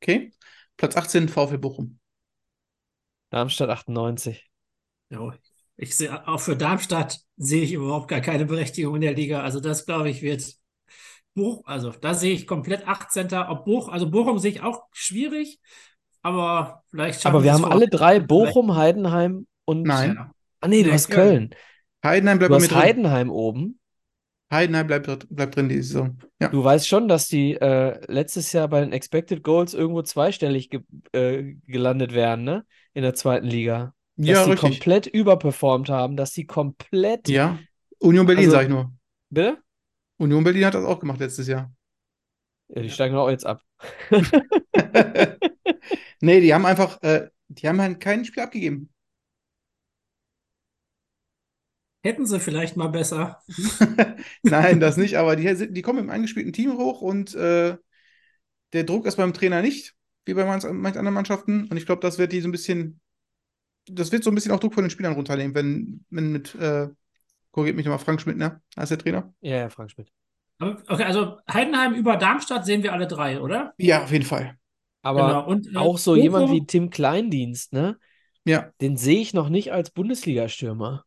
Okay. Platz 18, VfL Bochum. Darmstadt 98. Jo, ich sehe, auch für Darmstadt sehe ich überhaupt gar keine Berechtigung in der Liga. Also das, glaube ich, wird Boch, also da sehe ich komplett 18. Ob Boch, also Bochum sehe ich auch schwierig, aber vielleicht schaffen Aber wir es haben vor- alle drei Bochum, Heidenheim und. Nein. Ah, nee, du hast Köln. Köln. Heidenheim bleibt Du hast drin. Heidenheim oben. Heidenheim bleibt, bleibt drin diese Saison. Ja. Du weißt schon, dass die äh, letztes Jahr bei den Expected Goals irgendwo zweistellig ge äh, gelandet wären, ne? In der zweiten Liga. Dass Ja, die richtig. komplett überperformt haben, dass die komplett. Ja. Union Berlin, Also- sag ich nur. Bitte? Union Berlin hat das auch gemacht letztes Jahr. Ja, die steigen auch jetzt ab. *laughs* Nee, die haben einfach, äh, die haben halt kein Spiel abgegeben. Hätten sie vielleicht mal besser. *laughs* Nein, das nicht, aber die, die kommen im eingespielten Team hoch und äh, der Druck ist beim Trainer nicht, wie bei manch, manch anderen Mannschaften. Und ich glaube, das wird die so ein bisschen, das wird so ein bisschen auch Druck von den Spielern runternehmen, wenn, wenn mit, äh, korrigiert mich nochmal, Frank Schmidt, ne? Als der Trainer? Ja, ja, Frank Schmidt. Okay, also Heidenheim über Darmstadt sehen wir alle drei, oder? Ja, auf jeden Fall. Aber Genau. Und, äh, auch so jemand Bochum? wie Tim Kleindienst, ne? Ja, Den sehe ich noch nicht als Bundesliga-Stürmer.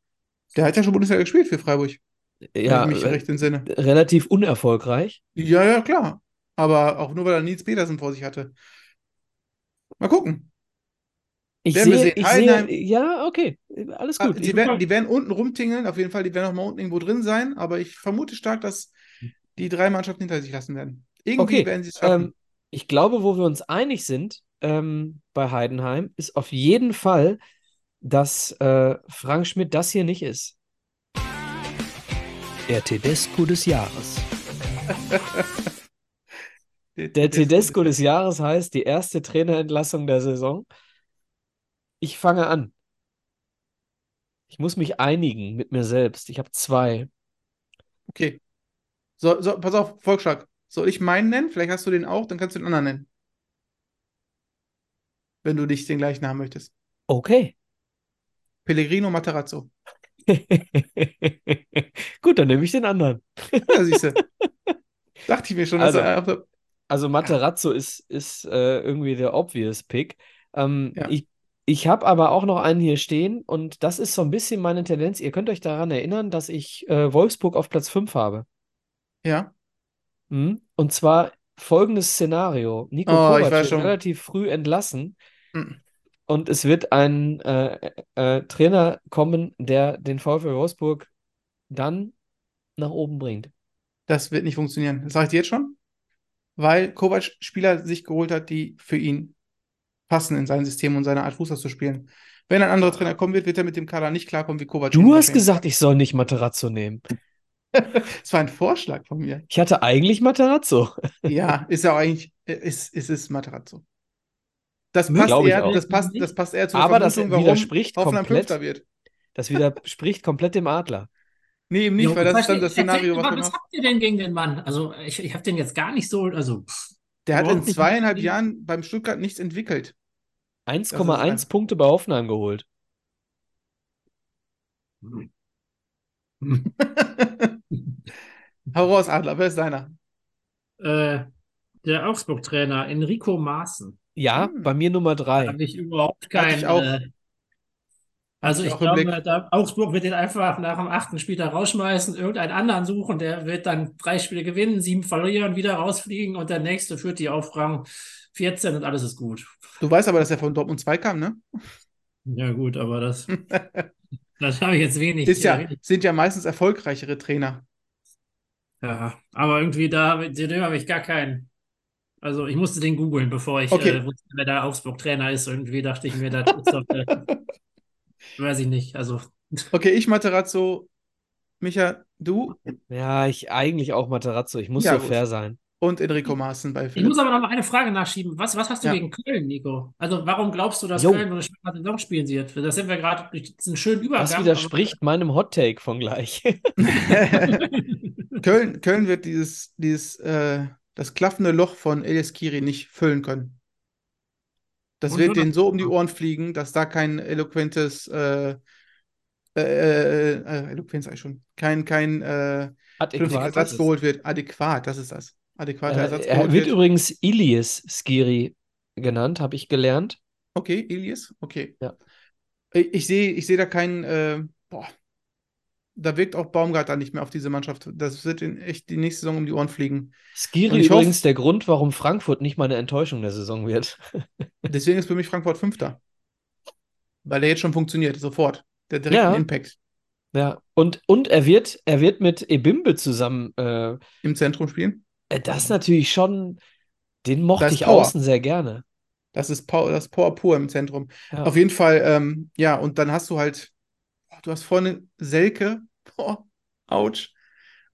Der hat ja schon Bundesliga gespielt für Freiburg, Ja, ich mich recht entsinne. relativ unerfolgreich. Ja, ja, klar. Aber auch nur, weil er Nils Petersen vor sich hatte. Mal gucken. Ich Werden sehe, ich Heidenheim- sehe, ja, okay, alles Ah, gut. Die Ich, werden, die werden unten rumtingeln, auf jeden Fall, die werden auch mal unten irgendwo drin sein, aber ich vermute stark, dass die drei Mannschaften hinter sich lassen werden. Irgendwie Okay, werden sie es schaffen. ähm, ich glaube, wo wir uns einig sind ähm, bei Heidenheim, ist auf jeden Fall, dass äh, Frank Schmidt das hier nicht ist. Der Tedesco des Jahres. *laughs* Der Tedesco des Jahres heißt die erste Trainerentlassung der Saison. Ich fange an. Ich muss mich einigen mit mir selbst. Ich habe zwei. Okay. So, so, pass auf, Volksschlag. Soll ich meinen nennen? Vielleicht hast du den auch, dann kannst du den anderen nennen. Wenn du dich den gleichen haben möchtest. Okay. Pellegrino Materazzo. *laughs* Gut, dann nehme ich den anderen. Ja, siehst du. Dachte ich mir schon, dass Also, er. Also Materazzo ist, ist äh, irgendwie der obvious Pick. Ähm, Ja. ich ich habe aber auch noch einen hier stehen und das ist so ein bisschen meine Tendenz. Ihr könnt euch daran erinnern, dass ich äh, Wolfsburg auf Platz 5 habe. Ja. Mhm. Und zwar folgendes Szenario. Nico Oh, Kovac wird schon. relativ früh entlassen Mhm. Und es wird ein äh, äh, Trainer kommen, der den VfL Wolfsburg dann nach oben bringt. Das wird nicht funktionieren. Das sage ich dir jetzt schon. Weil Kovac Spieler sich geholt hat, die für ihn passen in sein System und seine Art Fußball zu spielen. Wenn ein anderer Trainer kommen wird, wird er mit dem Kader nicht klarkommen, wie Kovac. Du hast gesagt, ich soll nicht Materazzo nehmen. *laughs* Das war ein Vorschlag von mir. Ich hatte eigentlich Materazzo. Ja, *laughs* ist ja auch eigentlich, äh, ist, ist es Materazzo. Das Hm, passt eher, das passt, das passt eher zur Aber das Vermutung, warum widerspricht Hoffenheim komplett. Fünfter wird. Das widerspricht komplett dem Adler. Nee, eben nicht, Jo, weil das ist dann das Szenario, was was habt ihr denn gegen den Mann? Also, ich, ich habe den jetzt gar nicht so, also, pff, Der hat in zweieinhalb. Jahren beim Stuttgart nichts entwickelt. 1,1 ein- Punkte bei Hoffenheim geholt. *laughs* Hau raus, Adler, wer ist deiner? äh, der Augsburg-Trainer Enrico Maaßen. Ja, Hm. bei mir Nummer Da drei. habe ich überhaupt Hatte kein. ich auch. Äh, also, ich ich auch im Blick. glaube, da, Augsburg wird den einfach nach dem achten Spiel da rausschmeißen, irgendeinen anderen suchen, der wird dann drei Spiele gewinnen, sieben verlieren, wieder rausfliegen und der nächste führt die auf Rang 14 und alles ist gut. Du weißt aber, dass er von Dortmund 2 kam, ne? Ja, gut, aber das, *laughs* das habe ich jetzt wenig. Ist ja, wenig sind ja meistens erfolgreichere Trainer. Ja, aber irgendwie da, dem habe ich gar keinen. Also ich musste den googeln, bevor ich Okay. äh, wusste, wer der Augsburg-Trainer ist. Irgendwie dachte ich mir, das *laughs* ist doch, äh, weiß ich nicht. Also Okay, ich Materazzo. Micha, du Ja, ich eigentlich auch Materazzo. Ich muss Ja, so gut. fair sein. und Enrico Maaßen bei ich Philipp. muss aber noch mal eine Frage nachschieben. Was, was hast du Ja. gegen Köln, Nico? Also warum glaubst du, dass Jo. Köln eine schwache Saison spielen wird? Das sind wir gerade durch diesen schönen Übergang. Das widerspricht meinem Hot Take von gleich. *laughs* *laughs* Köln, Köln wird dieses, dieses, äh, das klaffende Loch von Elias Kiri nicht füllen können. Das Und wird denen so um die Ohren fliegen, dass da kein eloquentes, äh, äh, äh, äh, Eloquenz sag ich schon, kein, kein äh. Ersatz geholt wird. Adäquat, das ist das. Adäquater Ersatz Äh, er geholt wird wird. übrigens Ilias Skiri genannt, habe ich gelernt. Okay, Elias, okay. Ja. Ich, ich sehe ich sehe da keinen, äh, boah, da wirkt auch Baumgartner nicht mehr auf diese Mannschaft. Das wird in echt die nächste Saison um die Ohren fliegen. Skiri übrigens hoff- der Grund, warum Frankfurt nicht meine Enttäuschung der Saison wird. *laughs* Deswegen ist für mich Frankfurt Fünfter. Weil der jetzt schon funktioniert, sofort. Der direkten Ja. Impact. Ja, und, und er wird, er wird mit Ebimbe zusammen. Äh, Im Zentrum spielen. äh, das natürlich schon, den mochte ich Power. außen sehr gerne. Das ist Power, das Power pur im Zentrum. Ja. Auf jeden Fall, ähm, ja, und dann hast du halt, du hast vorne Selke, boah, ouch.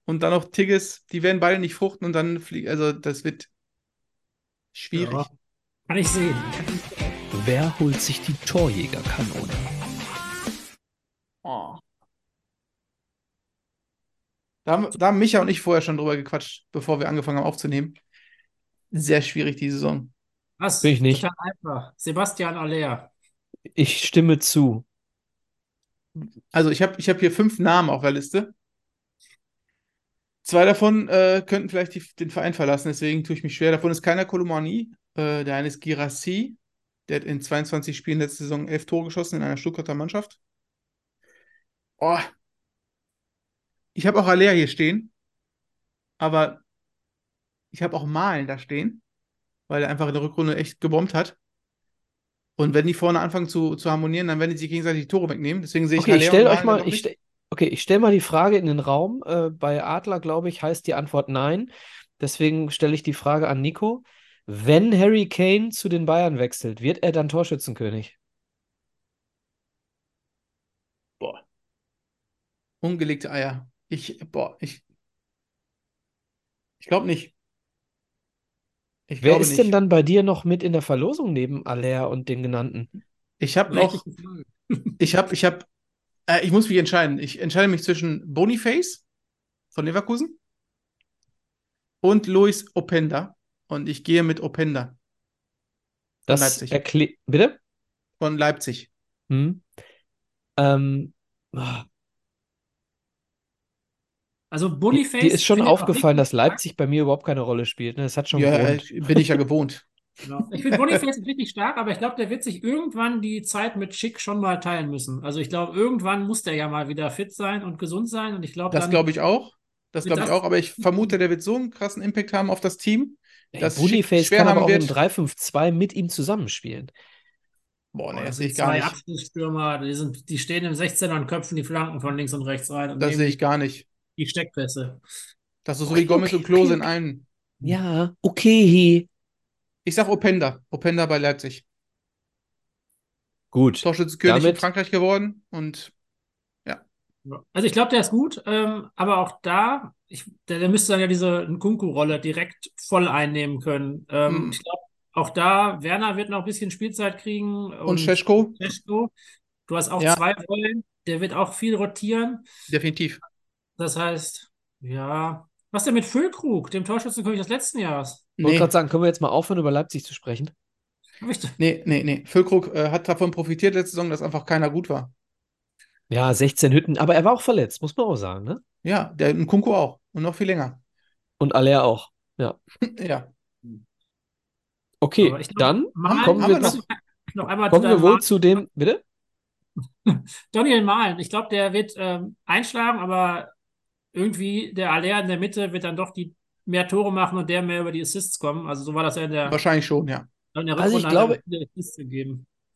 Und dann noch Tigges, die werden beide nicht fruchten und dann fliegen, also das wird schwierig. Ja. Kann ich sehen. Wer holt sich die Torjägerkanone? Oh. Da haben, da haben Micha und ich vorher schon drüber gequatscht, bevor wir angefangen haben aufzunehmen. Sehr schwierig die Saison. Was? Bin ich nicht. Total einfach. Sebastian Aller. Ich stimme zu. Also ich habe ich hab hier fünf Namen auf der Liste. Zwei davon äh, könnten vielleicht die, den Verein verlassen, deswegen tue ich mich schwer. Davon ist keiner Kolomani. Äh, der eine ist Girassi. Der hat in 22 Spielen letzte Saison elf Tore geschossen in einer Stuttgarter Mannschaft. Oh. Ich habe auch Alea hier stehen. Aber ich habe auch Malen da stehen, weil er einfach in der Rückrunde echt gebombt hat. Und wenn die vorne anfangen zu, zu harmonieren, dann werden die sich gegenseitig die Tore wegnehmen. Deswegen sehe ich Okay, ich stelle euch mal, ich stell, okay, ich stelle mal die Frage in den Raum. Äh, bei Adler, glaube ich, heißt die Antwort nein. Deswegen stelle ich die Frage an Nico. Wenn Harry Kane zu den Bayern wechselt, wird er dann Torschützenkönig? Boah. Ungelegte Eier. Ich, boah, ich. Ich glaube nicht. Ich Wer ist nicht. denn dann bei dir noch mit in der Verlosung neben Aller und den genannten? Ich habe noch, *laughs* ich habe, ich habe, äh, ich muss mich entscheiden. Ich entscheide mich zwischen Boniface von Leverkusen und Luis Openda. Und ich gehe mit Openda von Das Leipzig. erklärt. Bitte? Von Leipzig. Hm? Ähm, ah, Also die, Boniface. dir ist schon auch aufgefallen, dass Leipzig bei mir überhaupt keine Rolle spielt. Ne? Das hat schon Ja, äh, Grund. bin ich ja gewohnt. *laughs* Genau. Ich finde Boniface ist richtig stark, aber ich glaube, der wird sich irgendwann die Zeit mit Schick schon mal teilen müssen. Also ich glaube, irgendwann muss der ja mal wieder fit sein und gesund sein. Und ich glaube, Das glaube ich auch. Das glaube ich auch. Aber ich vermute, der wird so einen krassen Impact haben auf das Team, Ey, dass Schick Boniface schwer kann aber haben auch im wird. 3-5-2 mit ihm zusammenspielen. Boah, nee, Boah, das sehe ich gar zwei nicht. Abschlussstürmer, die, sind, die stehen im 16er und köpfen die Flanken von links und rechts rein und Das sehe ich gar nicht. Die Steckpässe. Das ist so Okay, wie Gomez okay, und Klose okay, in okay. einem. Ja, okay. Ich sag Openda. Openda bei Leipzig. Gut. Torschützenkönig in Frankreich geworden und Ja. Also ich glaube, der ist gut, ähm, aber auch da, ich, der, der müsste dann ja diese Nkunku-Rolle direkt voll einnehmen können. Ähm, Hm. Ich glaube, auch da, Werner wird noch ein bisschen Spielzeit kriegen und Scheschko, Cesko. Du hast auch Ja. zwei Rollen, der wird auch viel rotieren. definitiv. Das heißt, ja. Was denn mit Füllkrug, dem Torschützenkönig des letzten Jahres? Ich wollte Nee, gerade sagen, können wir jetzt mal aufhören, über Leipzig zu sprechen? Hab ich, nee, nee, nee. Füllkrug äh, hat davon profitiert letzte Saison, dass einfach keiner gut war. Ja, 16 Hütten, aber er war auch verletzt, muss man auch sagen, ne? Ja, der Nkunku auch. Und noch viel länger. Und Aller auch. Ja. *laughs* Okay, aber ich glaub, dann Malen- kommen wir, noch- noch einmal kommen zu wir wohl Malen- zu dem, bitte? *laughs* Daniel Mahlen, ich glaube, der wird ähm, einschlagen, aber irgendwie der Aller in der Mitte wird dann doch die mehr Tore machen und der mehr über die Assists kommen. Also so war das ja in der, Wahrscheinlich schon, ja. in der Also ich glaube-.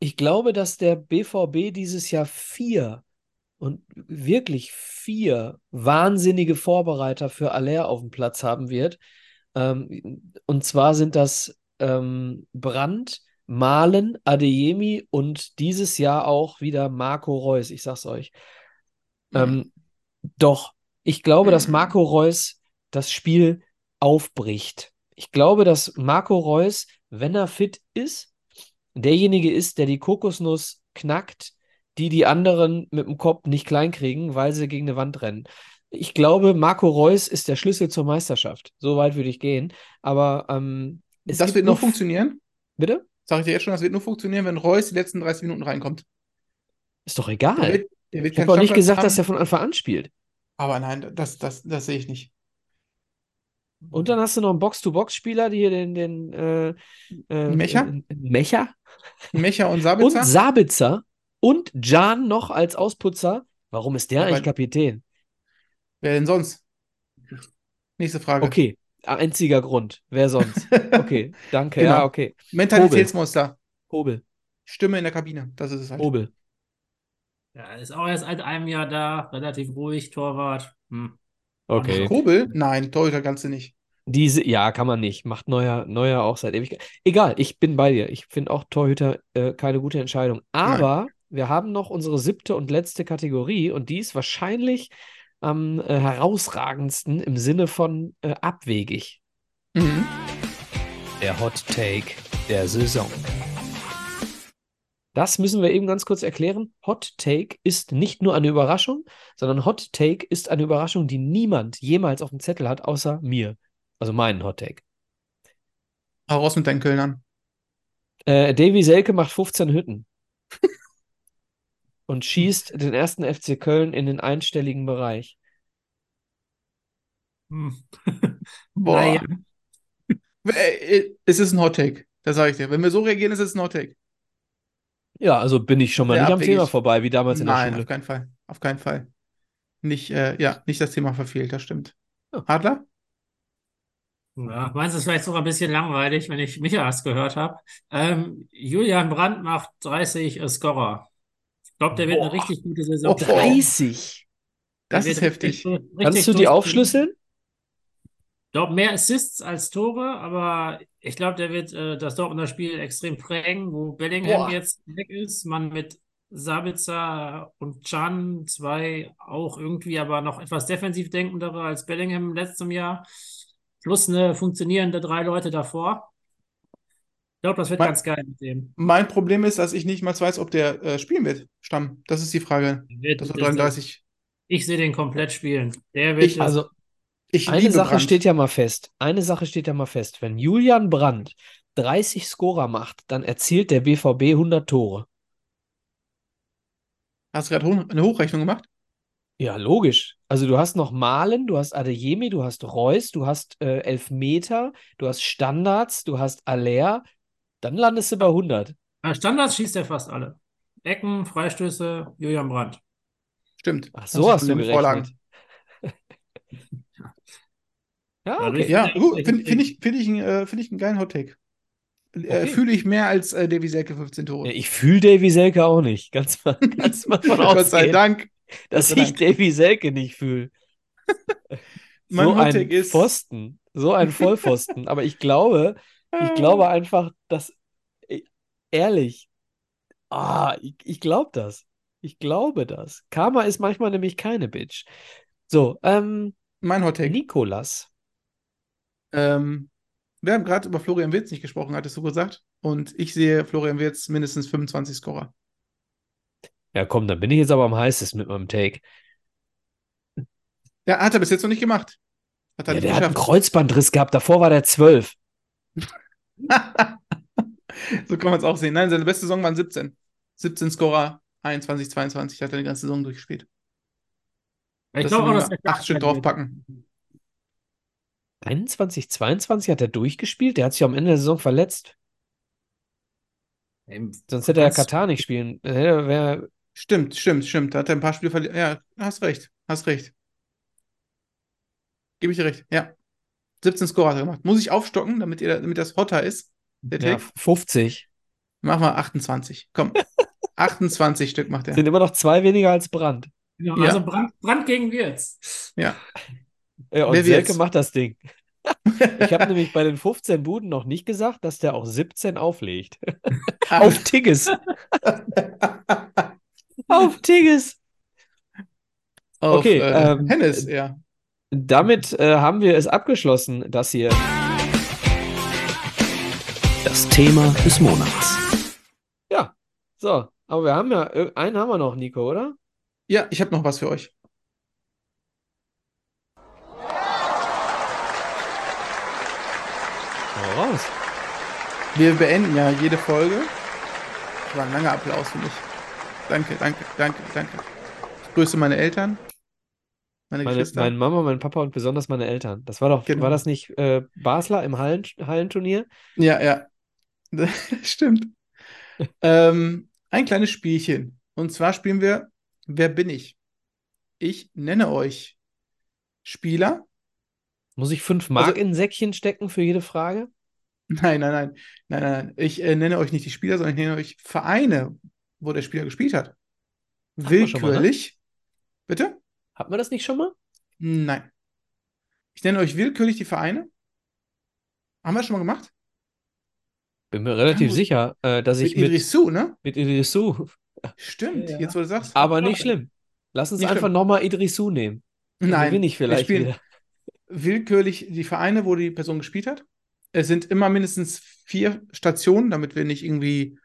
Ich glaube, dass der BVB dieses Jahr vier und wirklich vier wahnsinnige Vorbereiter für Aller auf dem Platz haben wird. Ähm, und zwar sind das ähm, Brandt, Malen, Adeyemi und dieses Jahr auch wieder Marco Reus. Ich sag's euch. Ähm, doch, ich glaube, dass Marco Reus das Spiel aufbricht. Ich glaube, dass Marco Reus, wenn er fit ist, derjenige ist, der die Kokosnuss knackt, die die anderen mit dem Kopf nicht klein kriegen, weil sie gegen eine Wand rennen. Ich glaube, Marco Reus ist der Schlüssel zur Meisterschaft. So weit würde ich gehen. Aber ähm, das wird nur funktionieren. Bitte? Sag ich dir jetzt schon, das wird nur funktionieren, wenn Reus die letzten 30 Minuten reinkommt. Ist doch Der egal. wird, der wird Ich habe auch nicht gesagt, haben. dass er von Anfang an spielt. Aber nein, das, das, das sehe ich nicht. Und dann hast du noch einen Box-to-Box-Spieler, die hier den, den äh, äh, Mecher? äh, Mecher Mecha und *laughs* und Sabitzer? Sabitzer und Jan noch als Ausputzer. Warum ist der Aber- eigentlich Kapitän? Wer denn sonst? Nächste Frage. Okay, einziger Grund. Wer sonst? Okay, *laughs* danke. Genau. Ja, okay. Mentalitätsmonster. Hobel, Stimme in der Kabine. Das ist es halt. Hobel. Ja, ist auch erst seit einem Jahr da, relativ ruhig, Torwart. Hm. Okay. Kobel? Nein, Torhüter kannst du nicht. Diese, ja, kann man nicht. Macht Neuer, Neuer auch seit Ewigkeit. Egal, ich bin bei dir. Ich finde auch Torhüter äh, keine gute Entscheidung. Aber wir haben noch unsere siebte und letzte Kategorie und die ist wahrscheinlich am äh, herausragendsten im Sinne von äh, abwegig. Mhm. Der Hot Take der Saison. Das müssen wir eben ganz kurz erklären. Hot Take ist nicht nur eine Überraschung, sondern Hot Take ist eine Überraschung, die niemand jemals auf dem Zettel hat, außer mir. Also meinen Hot Take. Hau raus mit deinen Kölnern. Äh, Davy Selke macht 15 Hütten. *laughs* und schießt den ersten FC Köln in den einstelligen Bereich. Hm. *laughs* Boah. Naja. Es ist ein Hot Take. Das sage ich dir. Wenn wir so reagieren, ist es ein Hot Take. Ja, also bin ich schon mal Sehr nicht am. Thema vorbei, wie damals in der Nein, Schule. auf keinen Fall. Auf keinen Fall. Nicht, äh, ja, nicht das Thema verfehlt, das stimmt. Ja. Adler? Ja, meins ist vielleicht sogar ein bisschen langweilig, wenn ich Michaels gehört habe. Ähm, Julian Brandt macht 30 Scorer. Ich glaube, der wird eine richtig gute Saison. Oh. spielen. 30. Das Der ist heftig. richtig- richtig Kannst du die aufschlüsseln? Glaube, mehr Assists als Tore, aber ich glaube, der wird äh, das Dortmunder Spiel extrem prägen, wo Bellingham Boah. jetzt weg ist, man mit Sabitzer und Can zwei auch irgendwie aber noch etwas defensiv denkendere als Bellingham im letzten Jahr, plus eine funktionierende drei Leute davor. Ich glaube, das wird Mein- ganz geil mit dem. Mein Problem ist, dass ich nicht mal weiß, ob der äh, spielen wird. Stamm. Das ist die Frage. Wird, Das war das- 33. ich sehe den komplett spielen. Der wird Ich- Also, Ich eine liebe Sache Brandt. steht ja mal fest. Eine Sache steht ja mal fest. Wenn Julian Brandt 30 Scorer macht, dann erzielt der BVB 100 Tore. Hast du gerade Ho eine Hochrechnung gemacht? Ja, logisch. Also du hast noch Malen, du hast Adeyemi, du hast Reus, du hast äh, Elfmeter, du hast Standards, du hast Aller. Dann landest du bei 100. Äh, Standards schießt er fast alle. Ecken, Freistöße, Julian Brandt. Stimmt. Ach, so hast du gerechnet. Vorlagen. Ja, Ja, okay. Ja, gut. ich- Finde find ich, find ich, einen, äh, find ich einen geilen Hottake. Äh, Okay. Fühle ich mehr als äh, Davy Selke 15 Tore. Ja, Ich fühle Davy Selke auch nicht. Ganz mal, *laughs* ganz mal von Gott sei Dank. dass sei ich Davy Selke nicht fühle. *laughs* Mein So ein ist- Pfosten, so ein Vollpfosten. Aber ich glaube, ich *laughs* glaube einfach, dass, e- ehrlich, ah, ich, ich glaube das. Ich glaube das. Karma ist manchmal nämlich keine Bitch. So, ähm, Mein Hottake. Nikolas. Ähm, wir haben gerade über Florian Wirtz nicht gesprochen, hattest du gesagt. Und ich sehe Florian Wirtz mindestens 25 Scorer. Ja, komm, dann bin ich jetzt aber am heißesten mit meinem Take. Ja, hat er bis jetzt noch nicht gemacht. Hat er Ja, nicht der hat einen. Kreuzbandriss gehabt, davor war der 12. *laughs* so kann man es auch sehen. Nein, seine beste Saison waren 17. 17 Scorer, 21, 22 hat er die ganze Saison durchgespielt. Ich Das glaube auch, dass der acht Stück draufpacken. 21, 22 hat er durchgespielt. Der hat sich am Ende der Saison verletzt. Eben, Sonst hätte er Katar nicht spielen. Er- wär, Stimmt, stimmt, stimmt. Da hat er ein paar Spiele verliert. Ja, hast recht. Hast recht. Gebe ich dir recht. Ja. 17 Scorer hat er gemacht. Muss ich aufstocken, damit, ihr, damit das hotter ist? Der ja, Take? 50. Machen wir 28. Komm. *laughs* 28 Stück macht er. Sind immer noch zwei weniger als Brand. Genau, Ja. Also Brand, Brand gegen Wirtz. Ja. Ja, und Wer Selke wird's? macht das Ding. *laughs* Ich habe nämlich bei den 15 Buden noch nicht gesagt, dass der auch 17 auflegt. *laughs* Auf Tigges. Auf Tigges. Auf, Okay, äh, ähm, Hennes, ja. Damit äh, haben wir es abgeschlossen, das hier. Das Thema des Monats. Ja, so. Aber wir haben ja, äh, einen haben wir noch, Nico, oder? Ja, ich habe noch was für euch. Raus. Wir beenden ja jede Folge. Das war ein langer Applaus für mich. Danke, danke, danke, danke. Ich grüße meine Eltern, meine, Meine, Geschwister. meine Mama, mein Papa und besonders meine Eltern. Das war doch, Genau. war das nicht äh, Basler im Hallen, Hallenturnier? Ja, ja. *laughs* Stimmt. ähm, ein kleines Spielchen. Und zwar spielen wir Wer bin ich? Ich nenne euch Spieler. Muss ich fünf Mark Also- in ein Säckchen stecken für jede Frage? Nein, nein, nein. Nein, nein, nein. Ich äh, nenne euch nicht die Spieler, sondern ich nenne euch Vereine, wo der Spieler gespielt hat. wir schon mal, ne? willkürlich. Bitte? Hat man das nicht schon mal? Nein. Ich nenne euch willkürlich die Vereine. Haben wir das schon mal gemacht? Bin mir relativ sicher, äh, dass ich Mit mit, Idrissou, ne? mit Idrissou. Stimmt, Ja. jetzt wo du sagst. Aber nicht schlimm. Lass uns Nicht einfach nochmal Idrissou nehmen. Dann Nein, gewinne ich wir vielleicht spielen wieder. willkürlich die Vereine, wo die Person gespielt hat. Es sind immer mindestens vier Stationen, damit wir nicht irgendwie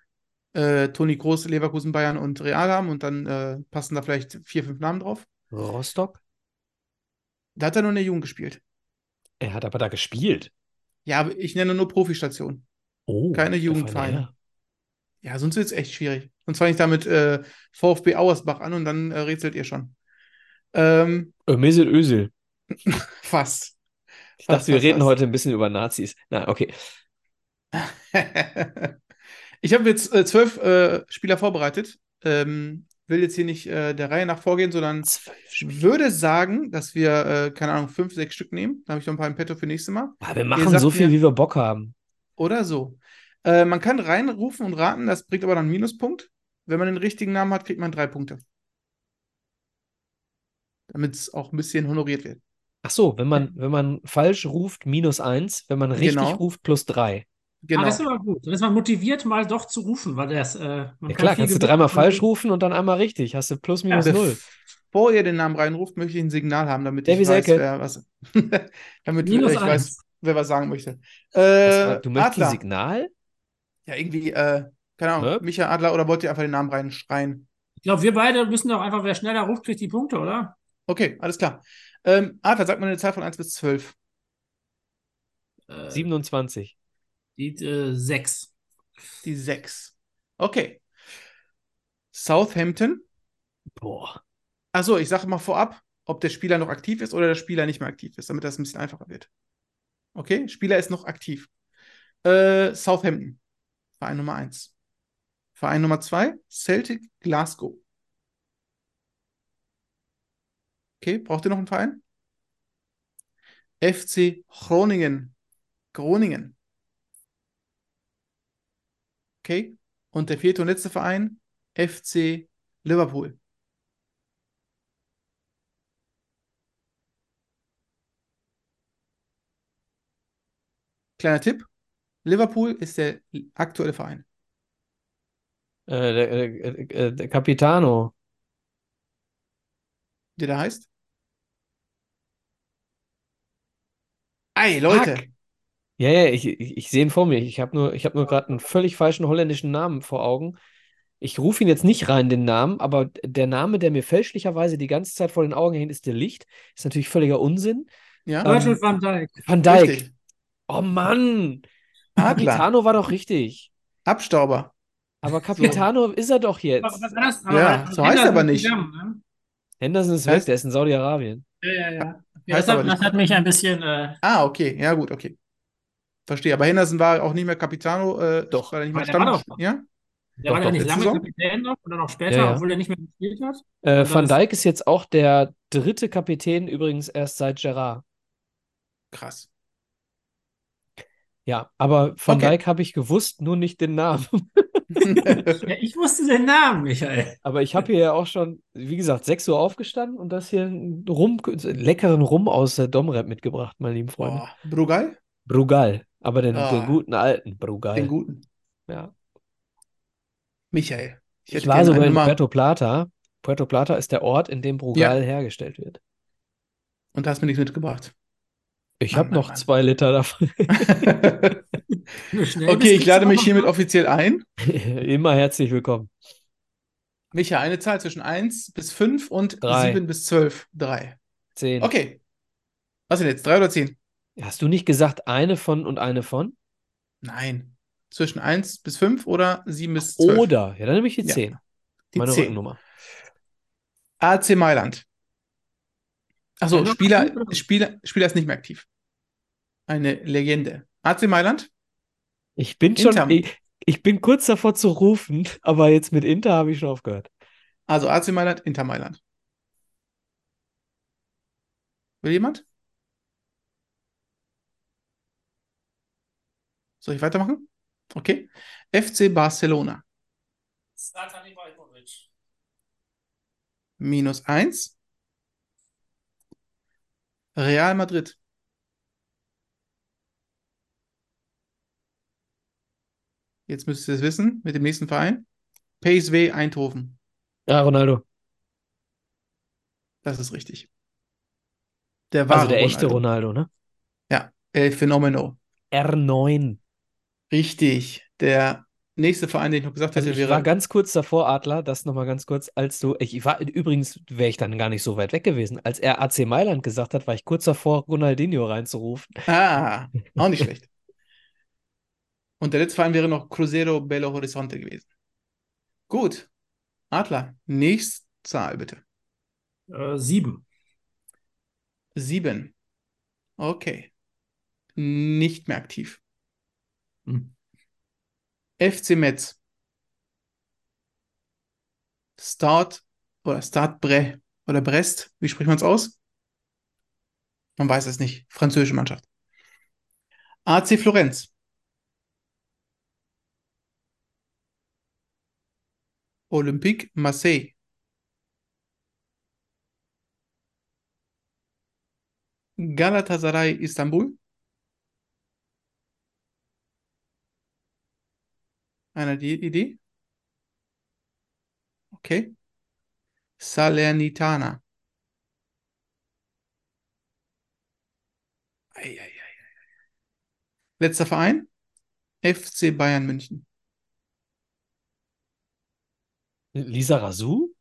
äh, Toni Groß, Leverkusen, Bayern und Real haben und dann äh, passen da vielleicht vier, fünf Namen drauf. Rostock? Da hat er nur in der Jugend gespielt. Er hat aber da gespielt. Ja, aber ich nenne nur Profistationen. Oh, Keine Jugendvereine. Ja, sonst wird es echt schwierig. Sonst fange ich damit äh, VfB Auersbach an und dann äh, rätselt ihr schon. Ähm. Äh, Mesut Özil. *laughs* fast. Ich dachte, wir reden heute ein bisschen über Nazis. Na, okay. *laughs* Ich habe jetzt äh, zwölf äh, Spieler vorbereitet. Ähm, will jetzt hier nicht äh, der Reihe nach vorgehen, sondern würde sagen, dass wir, äh, keine Ahnung, fünf, sechs Stück nehmen. Da habe ich noch ein paar im Petto für nächstes Mal. Ah, wir machen so viel, mir- wie wir Bock haben. Oder so. Äh, man kann reinrufen und raten, das bringt aber dann einen Minuspunkt. Wenn man den richtigen Namen hat, kriegt man drei Punkte. Damit es auch ein bisschen honoriert wird. Ach so, wenn man, wenn man falsch ruft, minus eins. Wenn man richtig Genau. ruft, plus drei. Genau. Ah, das ist aber gut. Dann ist man motiviert, mal doch zu rufen, weil das. Äh, man Ja kann klar, viel kannst du dreimal falsch rufen und dann einmal richtig. Hast du plus, minus Ja. null. Bevor ihr den Namen reinruft, möchte ich ein Signal haben, damit Davy ich weiß, Selke. wer was, *laughs* damit Minus ich weiß, eins. wer was sagen möchte. Was war- Äh, du möchtest ein Adler. Signal? Ja, irgendwie, äh, keine Ahnung, Ne? Micha Adler oder wollt ihr einfach den Namen reinschreien? Ich glaube, wir beide müssen doch einfach, wer schneller ruft, kriegt die Punkte, oder? Okay, alles klar. Ähm, Adler, sag mal eine Zahl von 1 bis 12. Äh, 27. Die äh, sechs. Die 6. Okay. Southampton. Boah. Achso, ich sage mal vorab, ob der Spieler noch aktiv ist oder der Spieler nicht mehr aktiv ist, damit das ein bisschen einfacher wird. Okay, Spieler ist noch aktiv. Äh, Southampton, Verein Nummer 1. Verein Nummer 2, Celtic Glasgow. Okay, braucht ihr noch einen Verein? FC Groningen. Groningen. Okay, und der vierte und letzte Verein, FC Liverpool. Kleiner Tipp: Liverpool ist der aktuelle Verein. Äh, der, äh, äh, der Capitano. Der da heißt? Ey, Leute. Fuck. Ja, ja, ich, ich, ich sehe ihn vor mir. Ich habe nur, ich hab nur gerade einen völlig falschen holländischen Namen vor Augen. Ich rufe ihn jetzt nicht rein, den Namen, aber der Name, der mir fälschlicherweise die ganze Zeit vor den Augen hängt, ist der Licht. Ist natürlich völliger Unsinn. Ja, Ähm, Virgil van Dijk. Van Dijk. richtig. Oh Mann! Capitano war doch richtig. Abstauber. Aber Capitano ist er doch jetzt. was war das? Ja, so heißt er aber nicht. Zusammen, Henderson ist Heißt- weg, der ist in Saudi-Arabien. ne? Ja, ja, ja. Ja das, hat, das hat mich ein bisschen. Äh, Ah, okay. Ja, gut, okay. Verstehe. Aber Henderson war auch nicht mehr Capitano. Äh, Doch. War er nicht mehr Aber der war Stamm. Ja? der Doch, war ja doch, nicht lange Saison? Kapitän noch und dann auch später, Ja, ja. obwohl er nicht mehr gespielt hat. Äh, Van Dijk ist jetzt auch der dritte Kapitän, übrigens erst seit Gerrard. Krass. Ja, aber Van Okay. Dijk habe ich gewusst, nur nicht den Namen. *laughs* Ja, ich wusste den Namen, Michael. Aber ich habe hier ja auch schon, wie gesagt, 6 Uhr aufgestanden und das hier einen Rum, leckeren Rum aus der Domrep mitgebracht, meine lieben Freunde. Boah. Brugal? Brugal, aber den, Ah. den guten alten Brugal. Den guten. Ja. Michael. Ich, hätte war sogar in Nummer- Puerto Plata. Puerto Plata ist der Ort, in dem Brugal hergestellt wird. Und da hast du mir nichts mitgebracht. Ich habe noch Mann. zwei Liter davon. *laughs* Okay, ich lade mich hiermit offiziell ein. *laughs* Immer herzlich willkommen. Micha, eine Zahl zwischen 1 bis 5 und Drei. 7 bis 12. 3. Zehn. Okay. Was denn jetzt? 3 oder 10? Hast du nicht gesagt eine von und eine von? Nein. Zwischen 1 bis 5 oder 7 bis 12? Oder, ja, dann nehme ich die Ja, 10. Die Meine 10. Rückennummer. AC Mailand. Achso, Ja, Spieler? *laughs* Spieler, Spieler ist nicht mehr aktiv. Eine Legende. AC Mailand? Ich bin schon, Inter. ich, ich bin kurz davor zu rufen, *laughs* aber jetzt mit Inter habe ich schon aufgehört. Also AC Mailand, Inter Mailand. Will jemand? Soll ich weitermachen? Okay. FC Barcelona. Zlatan Ibrahimovic. minus 1. Real Madrid. Jetzt müsst ihr es wissen mit dem nächsten Verein. PSV Eindhoven. Ja, Ronaldo. Das ist richtig. Der wahre Also der echte Ronaldo. Ronaldo, ne? Ja, El Fenomeno. R9. Richtig. Der nächste Verein, den ich noch gesagt Also hätte, ich wäre. war ganz kurz davor, Adler, das nochmal ganz kurz, als du, ich war, übrigens wäre ich dann gar nicht so weit weg gewesen. Als er AC Mailand gesagt hat, war ich kurz davor, Ronaldinho reinzurufen. Ah, auch nicht schlecht. Und der letzte Verein wäre noch Cruzeiro Belo Horizonte gewesen. Gut. Adler, nächste Zahl bitte. Äh, sieben. Sieben. Okay. Nicht mehr aktiv. Hm. FC Metz. Start oder Start Bre oder Brest. Wie spricht man es aus? Man weiß es nicht. Französische Mannschaft. AC Florenz. Olympique Marseille. Galatasaray Istanbul. Einer die Idee? Okay. Salernitana. Letzter Verein? FC Bayern München. Lisa Razou?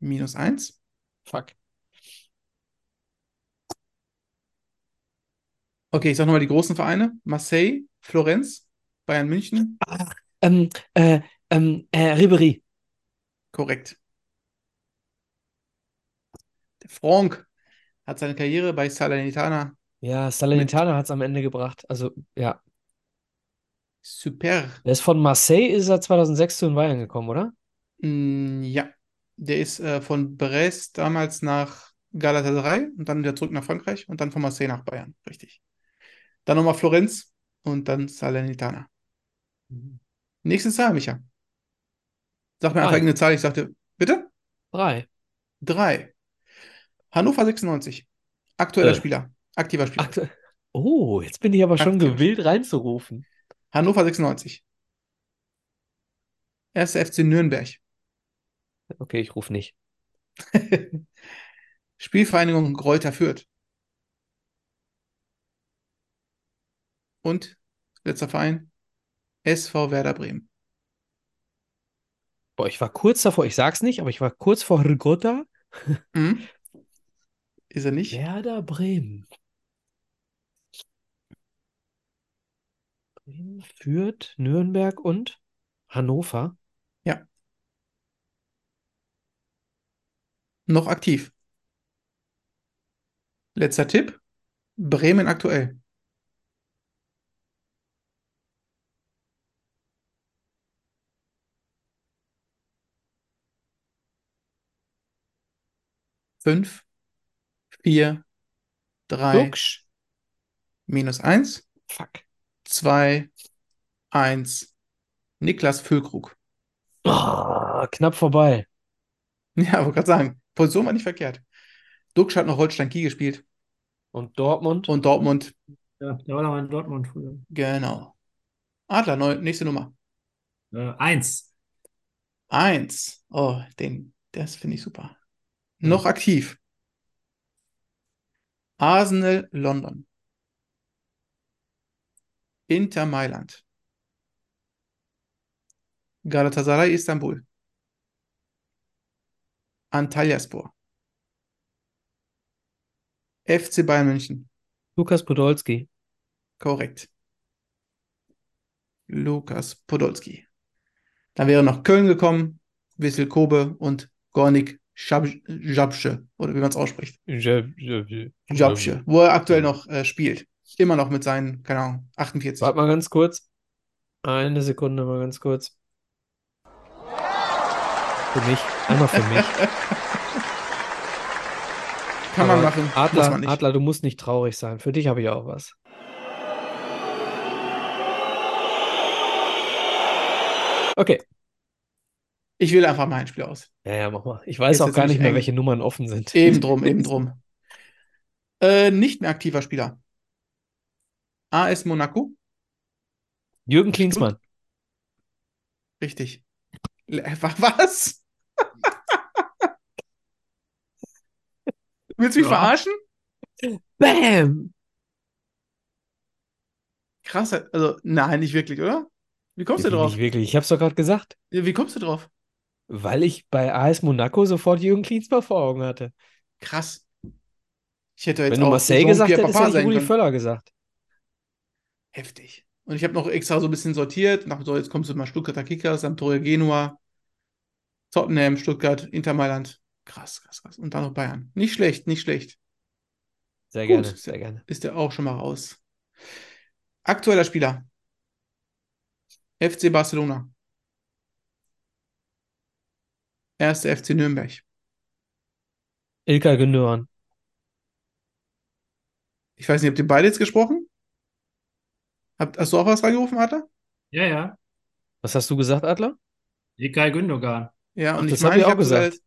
Minus eins. Fuck. Okay, ich sag nochmal die großen Vereine. Marseille, Florenz, Bayern München. Ähm, äh, ähm, äh, Ribéry. Korrekt. Der Franck hat seine Karriere bei Salernitana. Ja, Salernitana hat es am Ende gebracht. Also, ja. Super. Der ist von Marseille, ist er 2006 zu den Bayern gekommen, oder? Mm, ja, der ist äh, von Brest damals nach Galatasaray und dann wieder zurück nach Frankreich und dann von Marseille nach Bayern. Richtig. Dann nochmal Florenz und dann Salernitana. Nächste Zahl, Micha. Sag mir einfach irgendeine Zahl. Ich sagte, bitte? Drei. Drei. Hannover 96. Aktueller Äh. Spieler. Aktiver Spieler. Ach, oh, jetzt bin ich aber schon Aktiv. gewillt reinzurufen. Hannover 96. Erster FC Nürnberg. Okay, ich rufe nicht. *laughs* Spielvereinigung Greuther Fürth. Und letzter Verein SV Werder Bremen. Boah, ich war kurz davor, ich sag's nicht, aber ich war kurz vor Rigotta. Mhm. *laughs* Ist er nicht? Werder Bremen. Bremen, Fürth, Nürnberg und Hannover. Noch aktiv. Letzter Tipp. Bremen aktuell. Fünf, vier, drei, Duxch. minus eins, Fuck. zwei, eins. Niklas Füllkrug. Oh, knapp vorbei. *laughs* Ja, wollte gerade sagen, Position war nicht verkehrt. Duxch hat noch Holstein Kiel gespielt Und Dortmund? und Dortmund, Ja, der war mal in Dortmund früher. genau. Adler, neu, nächste Nummer. Äh, eins. Eins. Oh, den, das finde ich super. Noch aktiv. Arsenal London. Inter Mailand. Galatasaray Istanbul. Antalyaspor. FC Bayern München. Lukas Podolski. Korrekt. Lukas Podolski. Dann wäre noch Köln gekommen, Wissel Kobe und Gornik Jabsche, oder wie man es ausspricht. Jabsche, wo er aktuell noch äh, spielt. Immer noch mit seinen, keine Ahnung, 48. Warte mal ganz kurz. Eine Sekunde mal ganz kurz. Für mich. Einmal für mich. *laughs* Kann man Aber machen, muss Adler, man. Adler, du musst nicht traurig sein. Für dich habe ich auch was. Okay. Ich wähle einfach mal ein Spiel aus. Ja, ja, mach mal. Ich weiß Ist auch jetzt gar nicht nicht mehr, eng. welche Nummern offen sind. Eben *laughs* drum, eben drum. Äh, nicht mehr aktiver Spieler. AS Monaco. Jürgen Klinsmann. Richtig. Was? *laughs* Willst du mich Ja. verarschen? Bam! Krass, also nein, nicht wirklich, oder? Wie kommst du Wirklich, drauf? Nicht wirklich. Ich hab's doch gerade gesagt. Wie kommst du drauf? Weil ich bei AS Monaco sofort Jürgen Klinsmann vor Augen hatte. Krass. Ich hätte jetzt Wenn du Marseille gesagt hättest, hätte ich Rudi. Völler gesagt. Heftig. Und ich habe noch extra so ein bisschen sortiert. Nach so, jetzt kommst du mal Stuttgarter Kickers, Sampdoria Genua, Tottenham, Stuttgart, Inter Mailand. Krass, krass, krass. Und dann noch Bayern. Nicht schlecht, nicht schlecht. Sehr Gut. gerne, sehr gerne. Ist der auch schon mal raus. Aktueller Spieler. FC Barcelona. Erster FC Nürnberg. Ilkay Gündogan. Ich weiß nicht, habt ihr beide jetzt gesprochen? Hast du auch was reingerufen, Adler? Ja, ja. Was hast du gesagt, Adler? Ilkay Gündogan. Ja, Ach, und das ich meine, ich ich habe gesagt. als-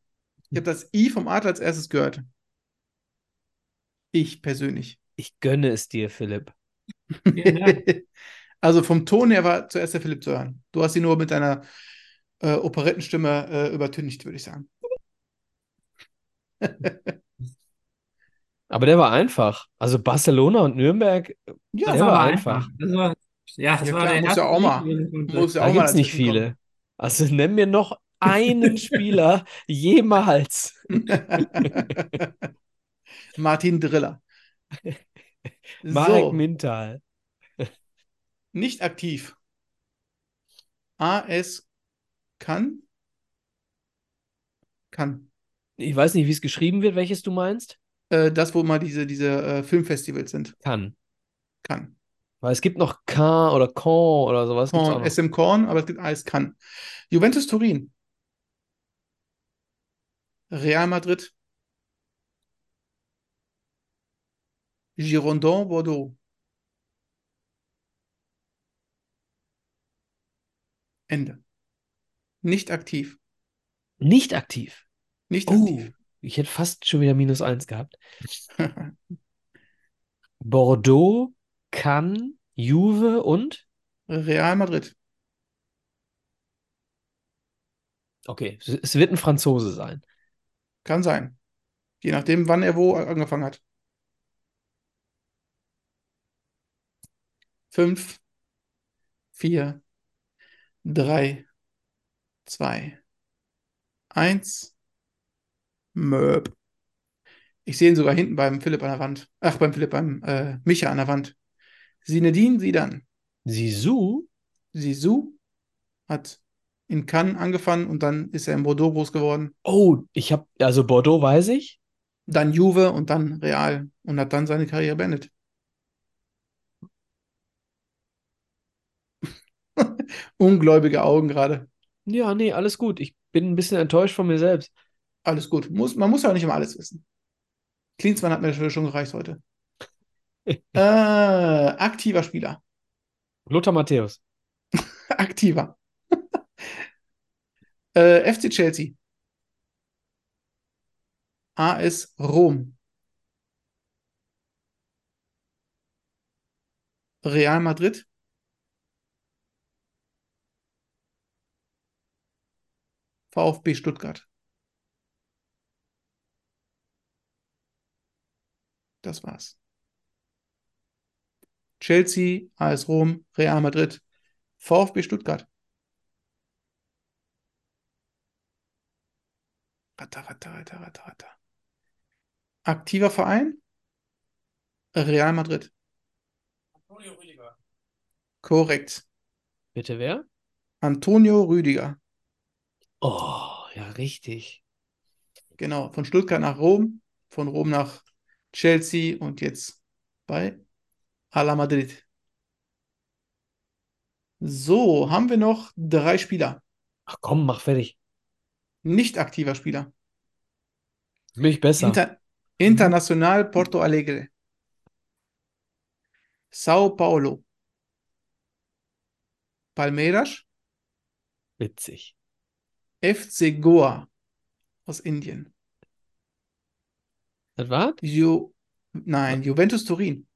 ich hab das I vom Adler als erstes gehört. Ich persönlich. Ich gönne es dir, Philipp. Dank. *laughs* Also vom Ton her war zuerst der Philipp zu hören. Du hast ihn nur mit deiner äh, Operettenstimme äh, übertüncht, würde ich sagen. *laughs* Aber der war einfach. Also Barcelona und Nürnberg, Ja, Der Das war war einfach. einfach. Das war, ja, das Ja, war klar, der muss ja auch mal. Muss ja da mal gibt's nicht dazwischen kommen. viele. Also nenn mir noch einen *laughs* Spieler jemals. *laughs* Martin Driller. *laughs* Marek So, Mintal. nicht aktiv. AS kann. Kann. Ich weiß nicht, wie es geschrieben wird, welches du meinst. Äh, das, wo mal diese, diese äh, Filmfestivals sind. Kann. Kann. Weil es gibt noch K oder Caen oder sowas. Korn. SM Korn, aber es gibt AS kann. Juventus Turin. Real Madrid. Girondin Bordeaux. Ende. Nicht aktiv. Nicht aktiv. Nicht Oh, aktiv. Ich hätte fast schon wieder minus eins gehabt. *laughs* Bordeaux, Cannes, Juve und? Real Madrid. Okay, es- es wird ein Franzose sein. Kann sein. Je nachdem, wann er wo angefangen hat. Fünf, vier, drei, zwei, eins. Möb. Ich sehe ihn sogar hinten beim Philipp an der Wand. Ach, beim Philipp, beim äh, Micha an der Wand. Zinedine Zidane. Sisu? Zizou hat in Cannes angefangen und dann ist er in Bordeaux groß geworden. Oh, ich habe, also Bordeaux weiß ich. Dann Juve und dann Real und hat dann seine Karriere beendet. *laughs* Ungläubige Augen gerade. Ja, nee, alles gut. Ich bin ein bisschen enttäuscht von mir selbst. Alles gut. Muss, man muss ja auch nicht immer alles wissen. Klinsmann hat mir schon gereicht heute. *laughs* äh, aktiver Spieler. Lothar Matthäus. *laughs* Aktiver. *laughs* äh, FC Chelsea. AS Rom. Real Madrid. VfB Stuttgart. Das war's. Chelsea, AS Rom, Real Madrid, VfB Stuttgart. Ratter, ratter, ratter, ratter, ratter. Aktiver Verein? Real Madrid. Antonio Rüdiger. Korrekt. Bitte wer? Antonio Rüdiger. Oh, ja, richtig. Genau. Von Stuttgart nach Rom, von Rom nach Chelsea und jetzt bei Ala Madrid. So, haben wir noch drei Spieler. Ach komm, mach fertig. Nicht aktiver Spieler. Bin ich besser. Inter Internacional Porto Alegre. Sao Paulo. Palmeiras. Witzig. FC Goa aus Indien. Das war's? Ju Nein, Juventus Turin.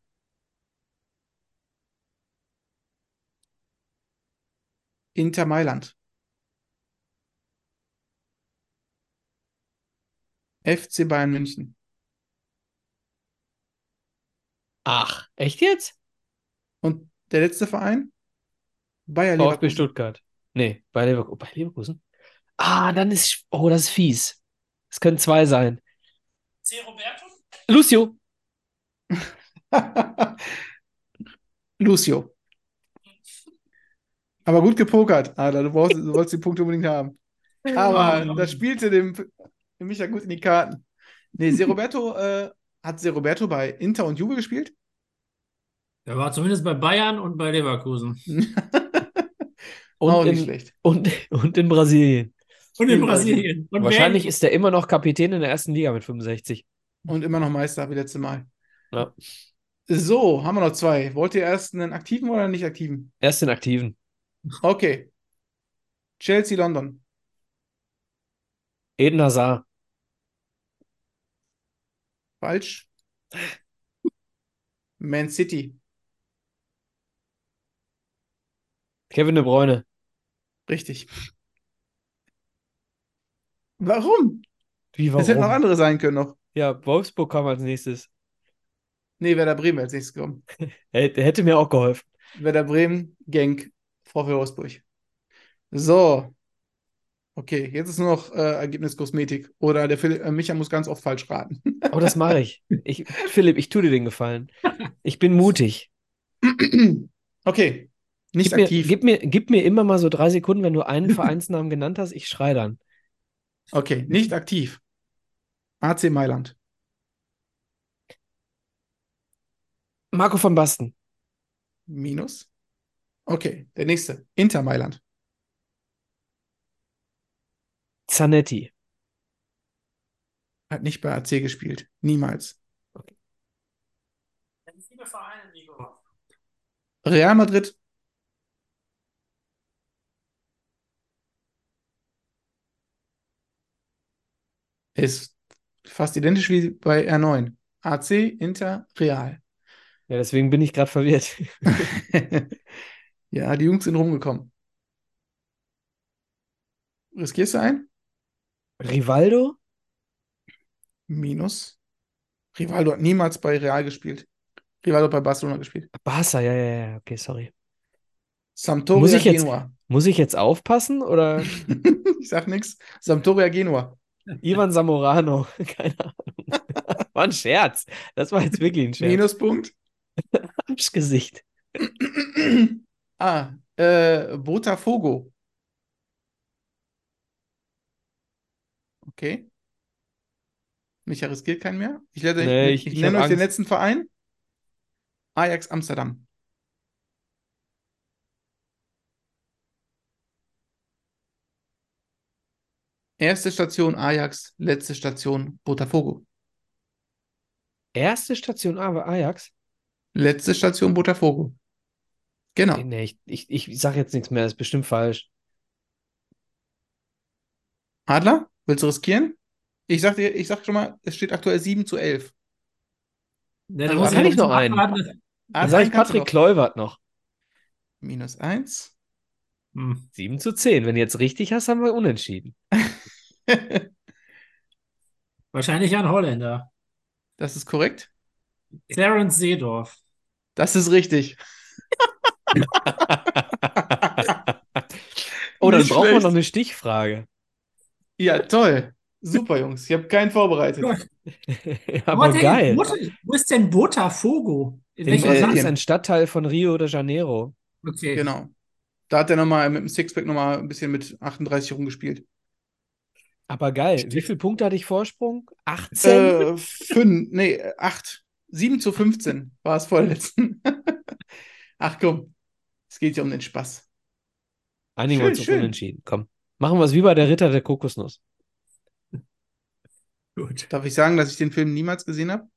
Inter Mailand. FC Bayern München. Ach, echt jetzt? Und der letzte Verein? Bayer VfB Leverkusen. Stuttgart. Nee, bei Leverkusen. Bei Leverkusen? Ah, dann ist. Oh, das ist fies. Es können zwei sein. C. Roberto? Lucio. *laughs* Lucio. Aber gut gepokert, Adler. Du, brauchst, du wolltest die Punkte unbedingt haben. Aber das spielte dem, dem Micha gut in die Karten. Nee, Se Roberto, *laughs* äh, hat Se Roberto bei Inter und Juve gespielt? Er war zumindest bei Bayern und bei Leverkusen. *laughs* Und, Auch nicht in, schlecht. und, und in Brasilien. Und in Brasilien. Und Wahrscheinlich ist er immer noch Kapitän in der ersten Liga mit 65. Und immer noch Meister wie letztes Mal. Ja. So, haben wir noch zwei. Wollt ihr erst einen aktiven oder einen nicht aktiven? Erst den Aktiven. Okay. Chelsea, London. Eden Hazard. Falsch. Man City. Kevin De Bruyne. Richtig. Warum? Wie, Es hätten noch warum? andere sein können noch. Ja, Wolfsburg kam als nächstes. Nee, Werder Bremen als nächstes gekommen. *laughs* Hätte mir auch geholfen. Werder Bremen, Genk, VfL Wolfsburg. So. Okay, jetzt ist nur noch äh, Ergebnis Kosmetik. Oder der Phil, äh, Micha muss ganz oft falsch raten. *laughs* Aber das mache ich. ich. Philipp, ich tue dir den Gefallen. Ich bin mutig. *clears throat* Okay, nicht Gib mir, aktiv. gib, mir, gib mir immer mal so drei Sekunden, wenn du einen Vereinsnamen genannt hast, ich schrei dann. Okay, nicht aktiv. AC Mailand. Marco van Basten. Minus. Okay, der nächste. Inter Mailand. Zanetti. Hat nicht bei AC gespielt. Niemals. Nico. Real Madrid. Ist fast identisch wie bei R9. AC, Inter, Real. Ja, deswegen bin ich gerade verwirrt. *laughs* Ja, die Jungs sind rumgekommen. Riskierst du ein? Rivaldo? Minus. Rivaldo hat niemals bei Real gespielt. Rivaldo hat bei Barcelona gespielt. Barca, ja, ja, ja, okay, sorry. Sampdoria Muss ich jetzt- Genua. Muss ich jetzt aufpassen oder *laughs* ich sag nichts. Sampdoria Genua. *laughs* Ivan Zamorano? *laughs* Keine Ahnung. War ein Scherz. Das war jetzt wirklich ein Scherz. Minuspunkt. *laughs* Arschgesicht. *clears throat* ah, äh, Botafogo. Okay. Micha riskiert keinen mehr. Ich, lerne, Nee, ich, ich- ich ich nenne euch den Angst. letzten Verein. Ajax Amsterdam. Erste Station Ajax, letzte Station Botafogo. Erste Station Ajax? Letzte Station Botafogo. Genau. Nee, ich, ich, ich sag jetzt nichts mehr, das ist bestimmt falsch. Adler, willst du riskieren? Ich sag dir, ich sag schon mal, es steht aktuell 7 zu 11. Ja, Also muss kann ich noch einen? abwarten. Dann sage ich Patrick Kluivert noch. Minus 1. Hm. 7 zu 10. Wenn du jetzt richtig hast, haben wir unentschieden. *laughs* *laughs* Wahrscheinlich ein Holländer. Das ist korrekt. Clarence Seedorf. Das ist richtig. *laughs* oh, dann Nicht brauchen wir schlecht. noch eine Stichfrage. Ja, toll. Super, Jungs. Ich habe keinen vorbereitet. *laughs* Aber Wo- geil. Wo, wo ist denn Botafogo? In In, welchem äh, Land? ist ein Stadtteil von Rio de Janeiro. Okay. Genau. Da hat er nochmal mit dem Sixpack nochmal ein bisschen mit 38 rumgespielt. Aber geil. Wie viele Punkte hatte ich Vorsprung? 18? Äh, fünf, nee, 8. 7 zu 15 war es vorletzten. *laughs* Ach komm. Es geht ja um den Spaß. Einigen wir uns auf unentschieden. Komm. Machen wir es wie bei der Ritter der Kokosnuss. *laughs* Gut. Darf ich sagen, dass ich den Film niemals gesehen habe?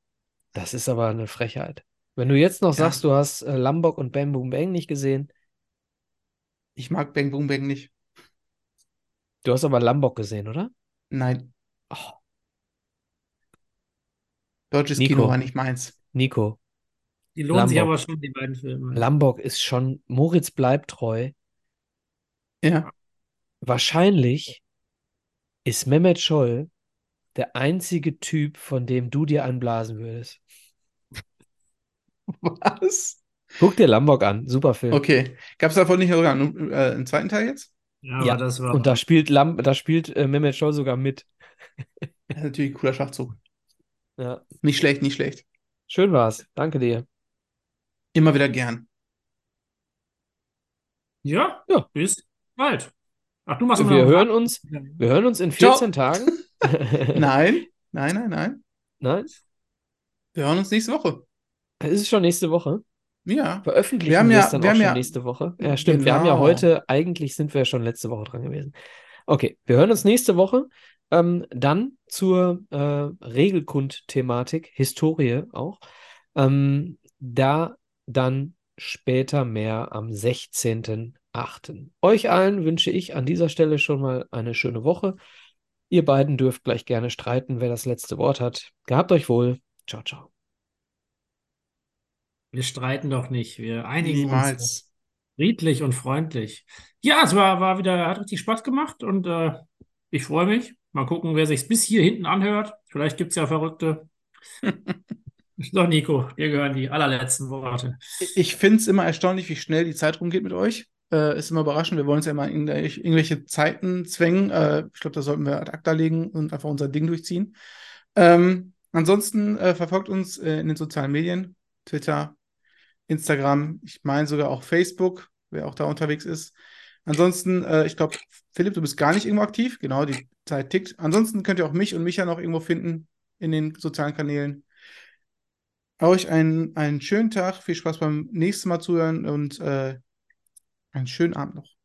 Das ist aber eine Frechheit. Wenn du jetzt noch Ja. sagst, du hast äh, Lombok und Bam Boom Bang nicht gesehen, Ich mag Bang Boom Bang nicht. Du hast aber Lambok gesehen, oder? Nein, Oh, deutsches Nico. Kino war nicht meins. Nico, Die lohnen sich Lambok. aber schon, die beiden Filme. Lambok ist schon, Moritz bleibt treu. Ja. Wahrscheinlich ist Mehmet Scholl der einzige Typ, von dem du dir einblasen würdest. *laughs* Was? Guck dir Lambok an, super Film. Okay. Gab es davon nicht sogar einen, äh, einen zweiten Teil jetzt? Ja, Ja, das war. Und da spielt Lam da spielt äh, Mehmet Scholl sogar mit. *laughs* Das ist natürlich ein cooler Schachzug. Ja, Nicht schlecht, nicht schlecht. schön war's. Danke dir. Immer wieder gern. ja, Ja. bis bald. Ach, du machst Wir hören uns, wir hören uns in Ciao. 14 Tagen. *laughs* Nein, nein, nein, nein. Nein? Wir hören uns nächste Woche. Es ist schon nächste Woche. Ja. Veröffentlichen Wir haben wir ja- es dann wir auch haben schon ja- nächste Woche. Ja, stimmt. Wir haben ja Genau. heute, eigentlich sind wir schon letzte Woche dran gewesen. Okay, wir hören uns nächste Woche. Ähm, dann zur äh, Regelkund-Thematik, Historie auch. Ähm, da dann später mehr am 16.08. Euch allen wünsche ich an dieser Stelle schon mal eine schöne Woche. Ihr beiden dürft gleich gerne streiten, wer das letzte Wort hat. Gehabt euch wohl. Ciao, ciao. Wir streiten doch nicht. Wir einigen uns Niemals. friedlich und freundlich. Ja, es war, war wieder, hat richtig Spaß gemacht und äh, ich freue mich. Mal gucken, wer sich bis hier hinten anhört. Vielleicht gibt es ja Verrückte. *laughs* So, Nico, dir gehören die allerletzten Worte. Ich finde es immer erstaunlich, wie schnell die Zeit rumgeht mit euch. Äh, ist immer überraschend. Wir wollen uns ja immer in irgendwelche Zeiten zwängen. Äh, ich glaube, da sollten wir ad acta legen und einfach unser Ding durchziehen. Ähm, ansonsten äh, verfolgt uns äh, in den sozialen Medien, Twitter, Instagram, ich meine sogar auch Facebook, wer auch da unterwegs ist. Ansonsten, äh, ich glaube, Philipp, du bist gar nicht irgendwo aktiv. Genau, die Zeit tickt. Ansonsten könnt ihr auch mich und Micha noch irgendwo finden in den sozialen Kanälen. Euch einen, einen schönen Tag, viel Spaß beim nächsten Mal zuhören und äh, einen schönen Abend noch.